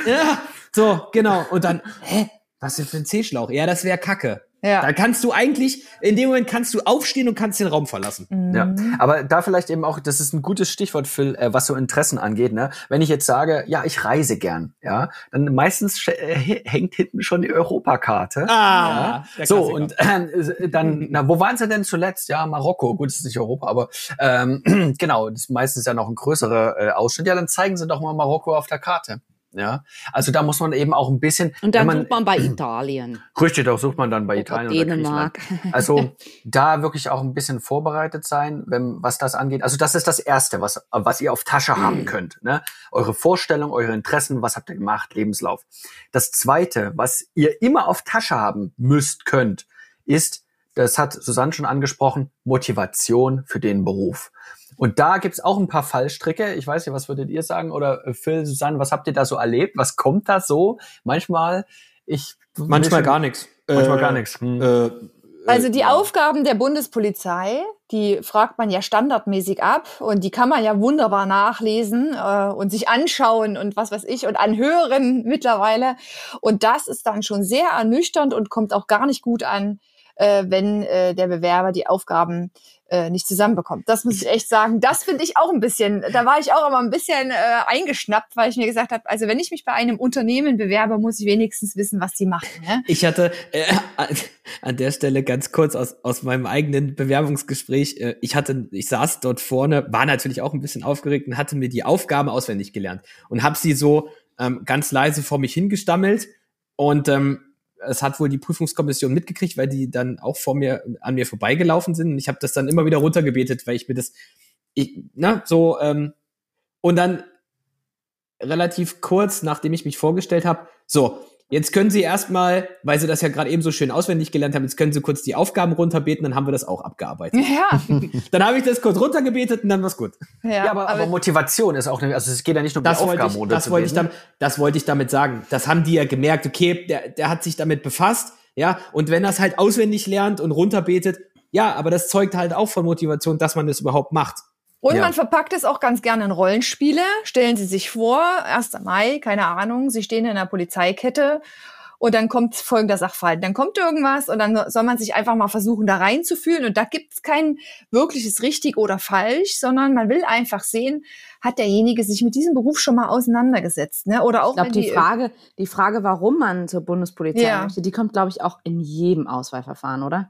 Ja, so, genau. Und dann, hä? Was ist für ein C-Schlauch? Ja, das wäre Kacke. Ja. Dann kannst du eigentlich, in dem Moment kannst du aufstehen und kannst den Raum verlassen. Ja, Mhm. aber da vielleicht eben auch, das ist ein gutes Stichwort, Phil, äh, was so Interessen angeht. Ne? Wenn ich jetzt sage, ja, ich reise gern, ja, dann meistens äh, hängt hinten schon die Europakarte. Ah, der So, und äh, dann, na, wo waren sie denn zuletzt? Ja, Marokko. Gut, das ist nicht Europa, aber ähm, genau, das ist meistens ja noch ein größerer äh, Ausschnitt. Ja, dann zeigen sie doch mal Marokko auf der Karte. Ja, also da muss man eben auch ein bisschen. Und dann man, sucht man bei Italien. Richtig, da sucht man dann bei Oder Italien oder Dänemark. Also da wirklich auch ein bisschen vorbereitet sein, wenn, was das angeht. Also das ist das Erste, was, was ihr auf Tasche haben könnt. Ne? Eure Vorstellung, eure Interessen, was habt ihr gemacht, Lebenslauf. Das Zweite, was ihr immer auf Tasche haben müsst, könnt, ist, das hat Susanne schon angesprochen, Motivation für den Beruf. Und da gibt's auch ein paar Fallstricke. Ich weiß nicht, was würdet ihr sagen? Oder äh, Phil, Susanne, was habt ihr da so erlebt? Was kommt da so? Manchmal, ich... Manchmal gar nichts. Manchmal Äh, gar nichts. Hm. Äh, Also die äh, Aufgaben der Bundespolizei, die fragt man ja standardmäßig ab und die kann man ja wunderbar nachlesen äh, und sich anschauen und was weiß ich und anhören mittlerweile. Und das ist dann schon sehr ernüchternd und kommt auch gar nicht gut an, äh, wenn äh, der Bewerber die Aufgaben äh, nicht zusammenbekommt. Das muss ich echt sagen. Das finde ich auch ein bisschen, da war ich auch immer ein bisschen äh, eingeschnappt, weil ich mir gesagt habe, also wenn ich mich bei einem Unternehmen bewerbe, muss ich wenigstens wissen, was die machen. Ne? Ich hatte äh, an- der Stelle ganz kurz aus, aus meinem eigenen Bewerbungsgespräch, äh, ich hatte, ich saß dort vorne, war natürlich auch ein bisschen aufgeregt und hatte mir die Aufgaben auswendig gelernt und habe sie so ähm, ganz leise vor mich hingestammelt Und ähm, es hat wohl die Prüfungskommission mitgekriegt, weil die dann auch vor mir an mir vorbeigelaufen sind. Und ich habe das dann immer wieder runtergebetet, weil ich mir das, ich, na, so, ähm, und dann relativ kurz, nachdem ich mich vorgestellt habe, so, jetzt können Sie erstmal, weil Sie das ja gerade eben so schön auswendig gelernt haben, jetzt können Sie kurz die Aufgaben runterbeten, dann haben wir das auch abgearbeitet. Ja, Dann habe ich das kurz runtergebetet und dann war's gut. ja, Ja, aber, aber Motivation ist auch, eine, also es geht ja nicht nur um Das die Aufgaben ich, das, wollte ich damit, das wollte ich damit sagen. Das haben die ja gemerkt, okay, der, der hat sich damit befasst, ja, und wenn er es halt auswendig lernt und runterbetet, ja, aber das zeugt halt auch von Motivation, dass man das überhaupt macht. Und Ja. man verpackt es auch ganz gerne in Rollenspiele. Stellen Sie sich vor, 1. Mai, keine Ahnung, Sie stehen in einer Polizeikette und dann kommt folgender Sachverhalt. Dann kommt irgendwas und dann soll man sich einfach mal versuchen, da reinzufühlen. Und da gibt es kein wirkliches richtig oder falsch, sondern man will einfach sehen, hat derjenige sich mit diesem Beruf schon mal auseinandergesetzt. Ne? Oder auch Ich glaube, wenn die Frage, die Frage, warum man zur Bundespolizei Ja. möchte, die kommt, glaube ich, auch in jedem Auswahlverfahren, oder?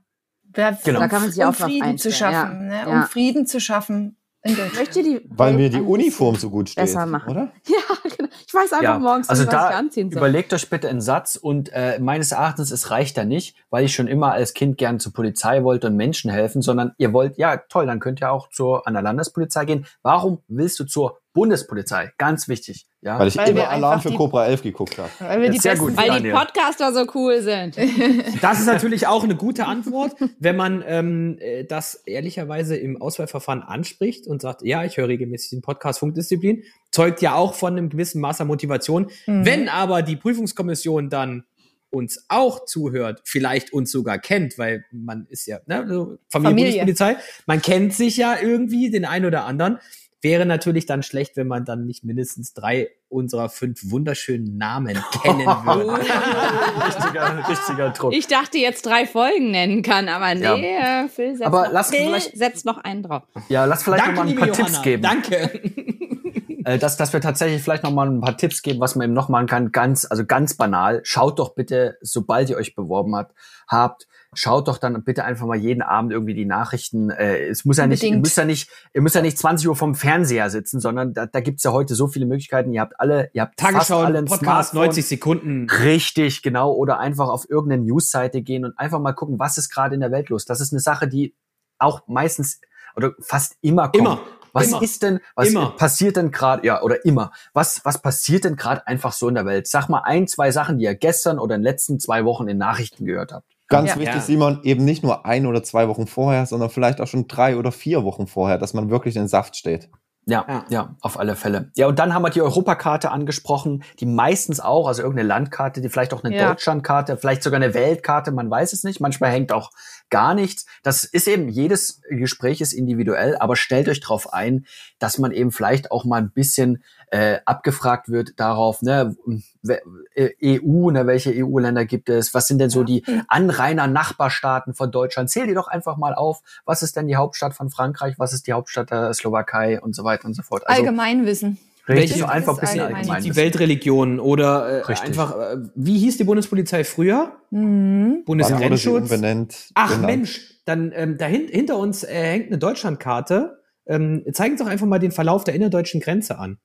Ja, Genau. Da kann man sich um auch drauf Frieden zu schaffen, ja. ne? Um Frieden zu schaffen. In Deutschland. Möchte die Weil mir die Uniform so gut steht, besser machen. oder? Ja, genau. Ich weiß einfach Ja, morgens, also nicht, was ich anziehen soll. überlegt euch bitte einen Satz und äh, meines Erachtens, es reicht da nicht, weil ich schon immer als Kind gern zur Polizei wollte und Menschen helfen, sondern ihr wollt, ja toll, dann könnt ihr auch zur, an der Landespolizei gehen. Warum willst du zur Bundespolizei? Ganz wichtig. Ja, Weil ich Weil immer Alarm für die- Cobra 11 geguckt habe. Weil wir die Sehr besten gut. Weil die. Podcaster so cool sind. Das ist natürlich auch eine gute Antwort, wenn man ähm, äh, das ehrlicherweise im Auswahlverfahren anspricht und sagt, ja, ich höre regelmäßig den Podcast Funkdisziplin, zeugt ja auch von einem gewissen Maß an Motivation. Mhm. Wenn aber die Prüfungskommission dann uns auch zuhört, vielleicht uns sogar kennt, weil man ist ja ne, so Familie, Familie. Bundespolizei, man kennt sich ja irgendwie den einen oder anderen. Wäre natürlich dann schlecht, wenn man dann nicht mindestens drei unserer fünf wunderschönen Namen kennen würde. richtiger, richtiger Druck. Ich dachte jetzt drei Folgen nennen kann, aber nee, Ja. äh, Phil setzt, Aber noch, lass Phil vielleicht- setzt noch einen drauf. ja, lass vielleicht noch Danke, mal ein paar Johanna. Tipps geben. Danke. Äh, dass, dass wir tatsächlich vielleicht noch mal ein paar Tipps geben, was man eben noch machen kann. Ganz, also ganz banal. Schaut doch bitte, sobald ihr euch beworben habt, habt, schaut doch dann bitte einfach mal jeden Abend irgendwie die Nachrichten. Äh, es muss ja nicht, ihr müsst ja nicht, ihr müsst ja nicht 20 Uhr vom Fernseher sitzen, sondern da, da gibt's ja heute so viele Möglichkeiten. Ihr habt alle, ihr habt fast Tagesschau, alle ein Podcast, Smartphone. 90 Sekunden. Richtig, genau. Oder einfach auf irgendeine Newsseite gehen und einfach mal gucken, was ist gerade in der Welt los. Das ist eine Sache, die auch meistens oder fast immer kommt. Immer. Was immer. ist denn, was Immer. passiert denn gerade, ja, oder immer, was, was passiert denn gerade einfach so in der Welt? Sag mal ein, zwei Sachen, die ihr gestern oder in den letzten zwei Wochen in Nachrichten gehört habt. Ganz Ja. wichtig, Ja. Simon, eben nicht nur ein oder zwei Wochen vorher, sondern vielleicht auch schon drei oder vier Wochen vorher, dass man wirklich in Saft steht. Ja, ja, Ja. auf alle Fälle. Ja, und dann haben wir die Europakarte angesprochen, die meistens auch, also irgendeine Landkarte, die vielleicht auch eine Ja. Deutschlandkarte, vielleicht sogar eine Weltkarte, man weiß es nicht. Manchmal hängt auch gar nichts. Das ist eben, jedes Gespräch ist individuell, aber stellt euch darauf ein, dass man eben vielleicht auch mal ein bisschen äh, abgefragt wird darauf, ne, we- äh, EU, ne, welche EU-Länder gibt es, was sind denn so die Anrainer Nachbarstaaten von Deutschland? Zähl die doch einfach mal auf. Was ist denn die Hauptstadt von Frankreich? Was ist die Hauptstadt der Slowakei und so weiter und so fort? Also Allgemeinwissen. Richtig, Welche- so einfach ein bisschen allgemein. allgemein. Die Weltreligionen oder äh, einfach, äh, wie hieß die Bundespolizei früher? Mhm. Bundesgrenzschutz. Ach Genau. Mensch, dann ähm, dahin, hinter uns äh, hängt eine Deutschlandkarte. Ähm, zeigen Sie doch einfach mal den Verlauf der innerdeutschen Grenze an.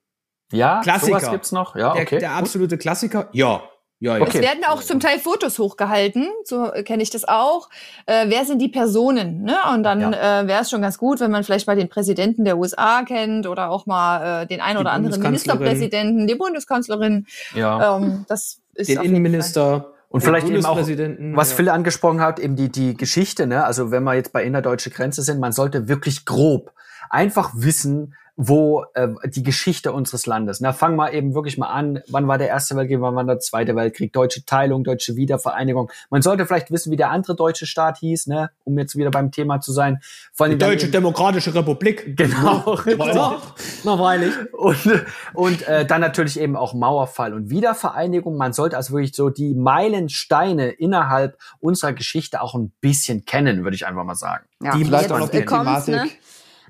Ja, Klassiker. sowas gibt's noch. Ja, Der, okay. der gut. absolute Klassiker. Ja, ja, ja. Okay. Es werden auch zum Teil Fotos hochgehalten, so äh, kenne ich das auch. Äh, wer sind die Personen? Ne? Und dann äh, wäre es schon ganz gut, wenn man vielleicht mal den Präsidenten der USA kennt oder auch mal äh, den ein Die oder anderen. Ministerpräsidenten, die Bundeskanzlerin. Ja. Ähm, das ist den Innenminister. Und vielleicht eben auch, was ja. Phil angesprochen hat, eben die, die Geschichte, ne? Also wenn wir jetzt bei innerdeutsche Grenze sind, man sollte wirklich grob einfach wissen, wo äh, die Geschichte unseres Landes. Na, fang mal eben wirklich mal an, wann war der Erste Weltkrieg, wann war der Zweite Weltkrieg, deutsche Teilung, deutsche Wiedervereinigung. Man sollte vielleicht wissen, wie der andere deutsche Staat hieß, ne, um jetzt wieder beim Thema zu sein. Vor Die Deutsche eben- Demokratische Republik. Genau. Ja, na freilich. Und, und äh, dann natürlich eben auch Mauerfall und Wiedervereinigung. Man sollte also wirklich so die Meilensteine innerhalb unserer Geschichte auch ein bisschen kennen, würde ich einfach mal sagen. Ja, Vielleicht jetzt auch noch die kommt's, Thematik. ne?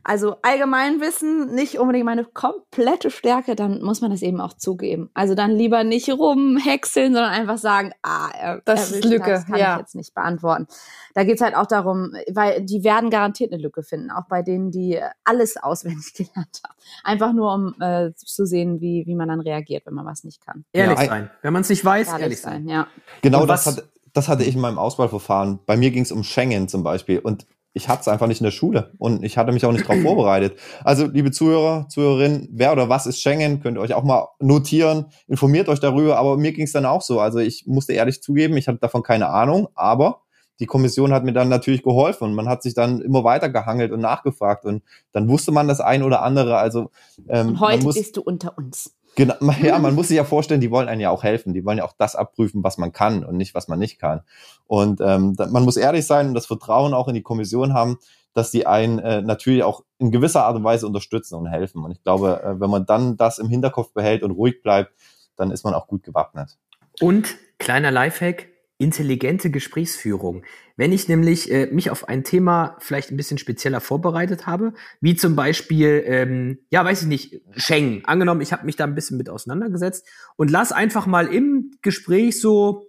Also Allgemeinwissen nicht unbedingt meine komplette Stärke, dann muss man das eben auch zugeben. Also dann lieber nicht rumhäckseln, sondern einfach sagen, ah, er, Das ist erwischt, Lücke, das kann ja. ich jetzt nicht beantworten. Da geht's halt auch darum, weil die werden garantiert eine Lücke finden, auch bei denen, die alles auswendig gelernt haben. Einfach nur, um äh, zu sehen, wie, wie man dann reagiert, wenn man was nicht kann. Ehrlich Ja, sein. Wenn man es nicht weiß, Ehrlich, ehrlich sein. ja. Genau das, hat, das hatte ich in meinem Auswahlverfahren. Bei mir ging es um Schengen zum Beispiel. Und ich hatte es einfach nicht in der Schule und ich hatte mich auch nicht darauf vorbereitet. Also, liebe Zuhörer, Zuhörerinnen, wer oder was ist Schengen? Könnt ihr euch auch mal notieren, informiert euch darüber. Aber mir ging es dann auch so. Also, ich musste ehrlich zugeben, ich hatte davon keine Ahnung, aber die Kommission hat mir dann natürlich geholfen und man hat sich dann immer weiter gehangelt und nachgefragt und dann wusste man das ein oder andere. Also ähm, Und heute muss, bist du unter uns. Genau, ja, man muss sich ja vorstellen, die wollen einen ja auch helfen. Die wollen ja auch das abprüfen, was man kann und nicht, was man nicht kann. Und ähm, man muss ehrlich sein und das Vertrauen auch in die Kommission haben, dass die einen äh, natürlich auch in gewisser Art und Weise unterstützen und helfen. Und ich glaube, äh, wenn man dann das im Hinterkopf behält und ruhig bleibt, dann ist man auch gut gewappnet. Und kleiner Lifehack, intelligente Gesprächsführung. Wenn ich nämlich äh, mich auf ein Thema vielleicht ein bisschen spezieller vorbereitet habe, wie zum Beispiel, ähm, ja, weiß ich nicht, Schengen. Angenommen, ich habe mich da ein bisschen mit auseinandergesetzt und lass einfach mal im Gespräch so,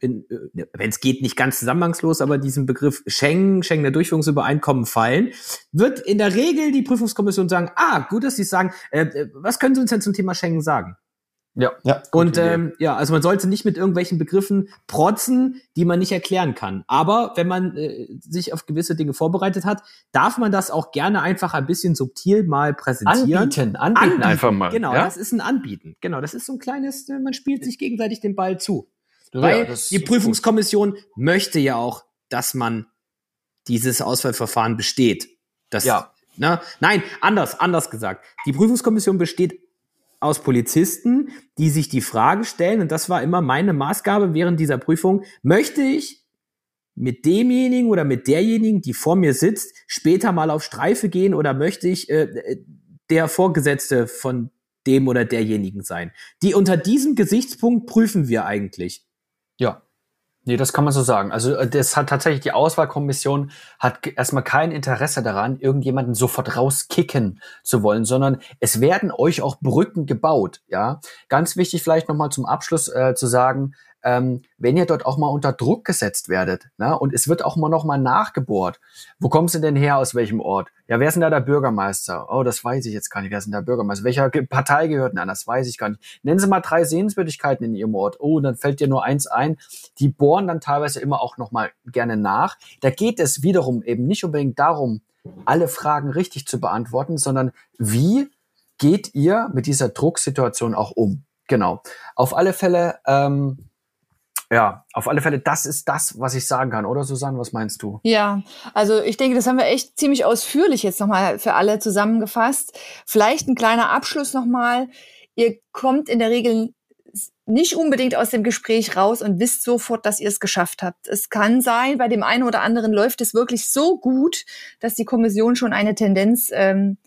wenn es geht, nicht ganz zusammenhangslos, aber diesen Begriff Schengen, Schengener Durchführungsübereinkommen fallen, wird in der Regel die Prüfungskommission sagen, ah, gut, dass Sie es sagen, äh, äh, was können Sie uns denn zum Thema Schengen sagen? Ja. Ja, Und ähm, ja, also man sollte nicht mit irgendwelchen Begriffen protzen, die man nicht erklären kann. Aber wenn man äh, sich auf gewisse Dinge vorbereitet hat, darf man das auch gerne einfach ein bisschen subtil mal präsentieren. Anbieten, anbieten, einfach mal. Genau, ja? das ist ein Anbieten. Genau, das ist so ein kleines, äh, man spielt sich gegenseitig den Ball zu. Ja, Weil die Prüfungskommission möchte ja auch, dass man dieses Auswahlverfahren besteht. Das, Ja. Ne? Nein, anders, anders gesagt. Die Prüfungskommission besteht aus Polizisten, die sich die Frage stellen, und das war immer meine Maßgabe während dieser Prüfung, möchte ich mit demjenigen oder mit derjenigen, die vor mir sitzt, später mal auf Streife gehen oder möchte ich äh, der Vorgesetzte von dem oder derjenigen sein? Die unter diesem Gesichtspunkt prüfen wir eigentlich. Ja. Nee, das kann man so sagen. Also äh, das hat tatsächlich die Auswahlkommission hat erstmal kein Interesse daran, irgendjemanden sofort rauskicken zu wollen, sondern es werden euch auch Brücken gebaut. Ja, ganz wichtig vielleicht noch mal zum Abschluss äh, zu sagen, ähm, wenn ihr dort auch mal unter Druck gesetzt werdet, ne, und es wird auch mal noch mal nachgebohrt. Wo kommst du denn her? Aus welchem Ort? Ja, wer ist denn da der Bürgermeister? Oh, das weiß ich jetzt gar nicht. Wer ist denn der Bürgermeister? Welcher Partei gehört denn an? Das weiß ich gar nicht. Nennen Sie mal drei Sehenswürdigkeiten in Ihrem Ort. Oh, dann fällt dir nur eins ein. Die bohren dann teilweise immer auch noch mal gerne nach. Da geht es wiederum eben nicht unbedingt darum, alle Fragen richtig zu beantworten, sondern wie geht ihr mit dieser Drucksituation auch um? Genau. Auf alle Fälle, ähm, ja, auf alle Fälle, das ist das, was ich sagen kann. Oder Susanne, was meinst du? Ja, also ich denke, das haben wir echt ziemlich ausführlich jetzt nochmal für alle zusammengefasst. Vielleicht ein kleiner Abschluss nochmal. Ihr kommt in der Regel nicht unbedingt aus dem Gespräch raus und wisst sofort, dass ihr es geschafft habt. Es kann sein, bei dem einen oder anderen läuft es wirklich so gut, dass die Kommission schon eine Tendenz ähm,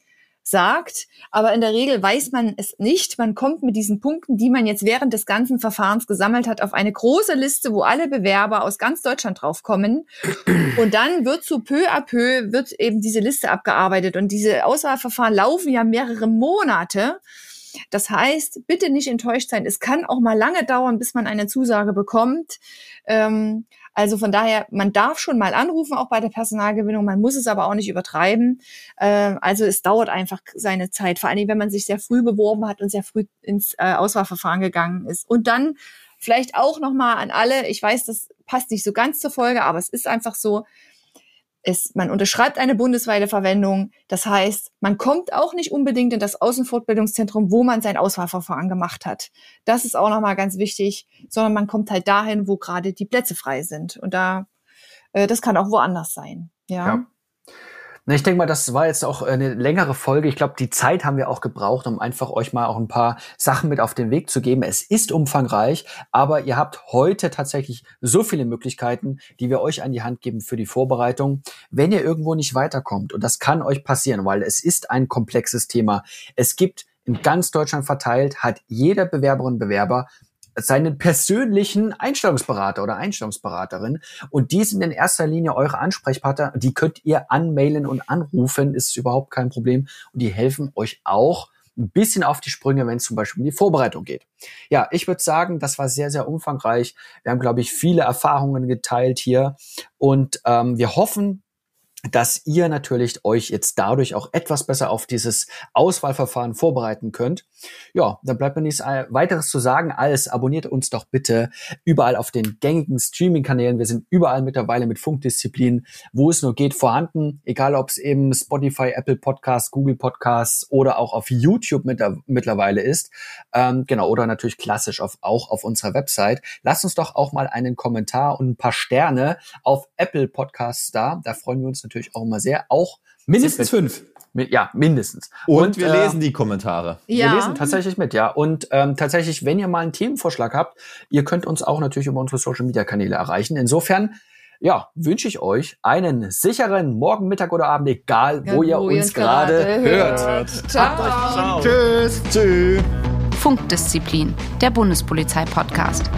sagt. Aber in der Regel weiß man es nicht. Man kommt mit diesen Punkten, die man jetzt während des ganzen Verfahrens gesammelt hat, auf eine große Liste, wo alle Bewerber aus ganz Deutschland draufkommen. Und dann wird so peu à peu wird eben diese Liste abgearbeitet. Und diese Auswahlverfahren laufen ja mehrere Monate. Das heißt, bitte nicht enttäuscht sein. Es kann auch mal lange dauern, bis man eine Zusage bekommt. Ähm, also von daher, man darf schon mal anrufen, auch bei der Personalgewinnung. Man muss es aber auch nicht übertreiben. Ähm, also es dauert einfach seine Zeit. Vor allen Dingen, wenn man sich sehr früh beworben hat und sehr früh ins äh, Auswahlverfahren gegangen ist. Und dann vielleicht auch noch mal an alle. Ich weiß, das passt nicht so ganz zur Folge, aber es ist einfach so. Es, man unterschreibt eine bundesweite Verwendung. Das heißt, man kommt auch nicht unbedingt in das Außenfortbildungszentrum, wo man sein Auswahlverfahren gemacht hat. Das ist auch nochmal ganz wichtig, sondern man kommt halt dahin, wo gerade die Plätze frei sind. Und da, äh, das kann auch woanders sein. Ja. Ja. Na, ich denke mal, das war jetzt auch eine längere Folge. Ich glaube, die Zeit haben wir auch gebraucht, um einfach euch mal auch ein paar Sachen mit auf den Weg zu geben. Es ist umfangreich, aber ihr habt heute tatsächlich so viele Möglichkeiten, die wir euch an die Hand geben für die Vorbereitung. Wenn ihr irgendwo nicht weiterkommt, und das kann euch passieren, weil es ist ein komplexes Thema. Es gibt in ganz Deutschland verteilt, hat jeder Bewerberin Bewerber seinen persönlichen Einstellungsberater oder Einstellungsberaterin. Und die sind in erster Linie eure Ansprechpartner. Die könnt ihr anmailen und anrufen, ist überhaupt kein Problem. Und die helfen euch auch ein bisschen auf die Sprünge, wenn es zum Beispiel um die Vorbereitung geht. Ja, ich würde sagen, das war sehr, sehr umfangreich. Wir haben, glaube ich, viele Erfahrungen geteilt hier und ähm, wir hoffen, dass ihr natürlich euch jetzt dadurch auch etwas besser auf dieses Auswahlverfahren vorbereiten könnt. Ja, dann bleibt mir nichts weiteres zu sagen, als abonniert uns doch bitte überall auf den gängigen Streaming-Kanälen. Wir sind überall mittlerweile mit Funkdisziplin, wo es nur geht, vorhanden. Egal, ob es eben Spotify, Apple Podcasts, Google Podcasts oder auch auf YouTube mit, mittlerweile ist. Ähm, genau, oder natürlich klassisch auf, auch auf unserer Website. Lasst uns doch auch mal einen Kommentar und ein paar Sterne auf Apple Podcasts da. Da freuen wir uns natürlich auch immer sehr. Auch mindestens fünf. Ja, mindestens. Und, und wir äh, lesen die Kommentare. Ja. Wir lesen tatsächlich mit, ja. Und ähm, tatsächlich, wenn ihr mal einen Themenvorschlag habt, ihr könnt uns auch natürlich über unsere Social Media Kanäle erreichen. Insofern, ja, wünsche ich euch einen sicheren Morgen, Mittag oder Abend, egal wo, ja, wo ihr uns gerade hört. hört. Ciao. Ciao. Tschüss. Tschüss. Funkdisziplin, der Bundespolizei-Podcast.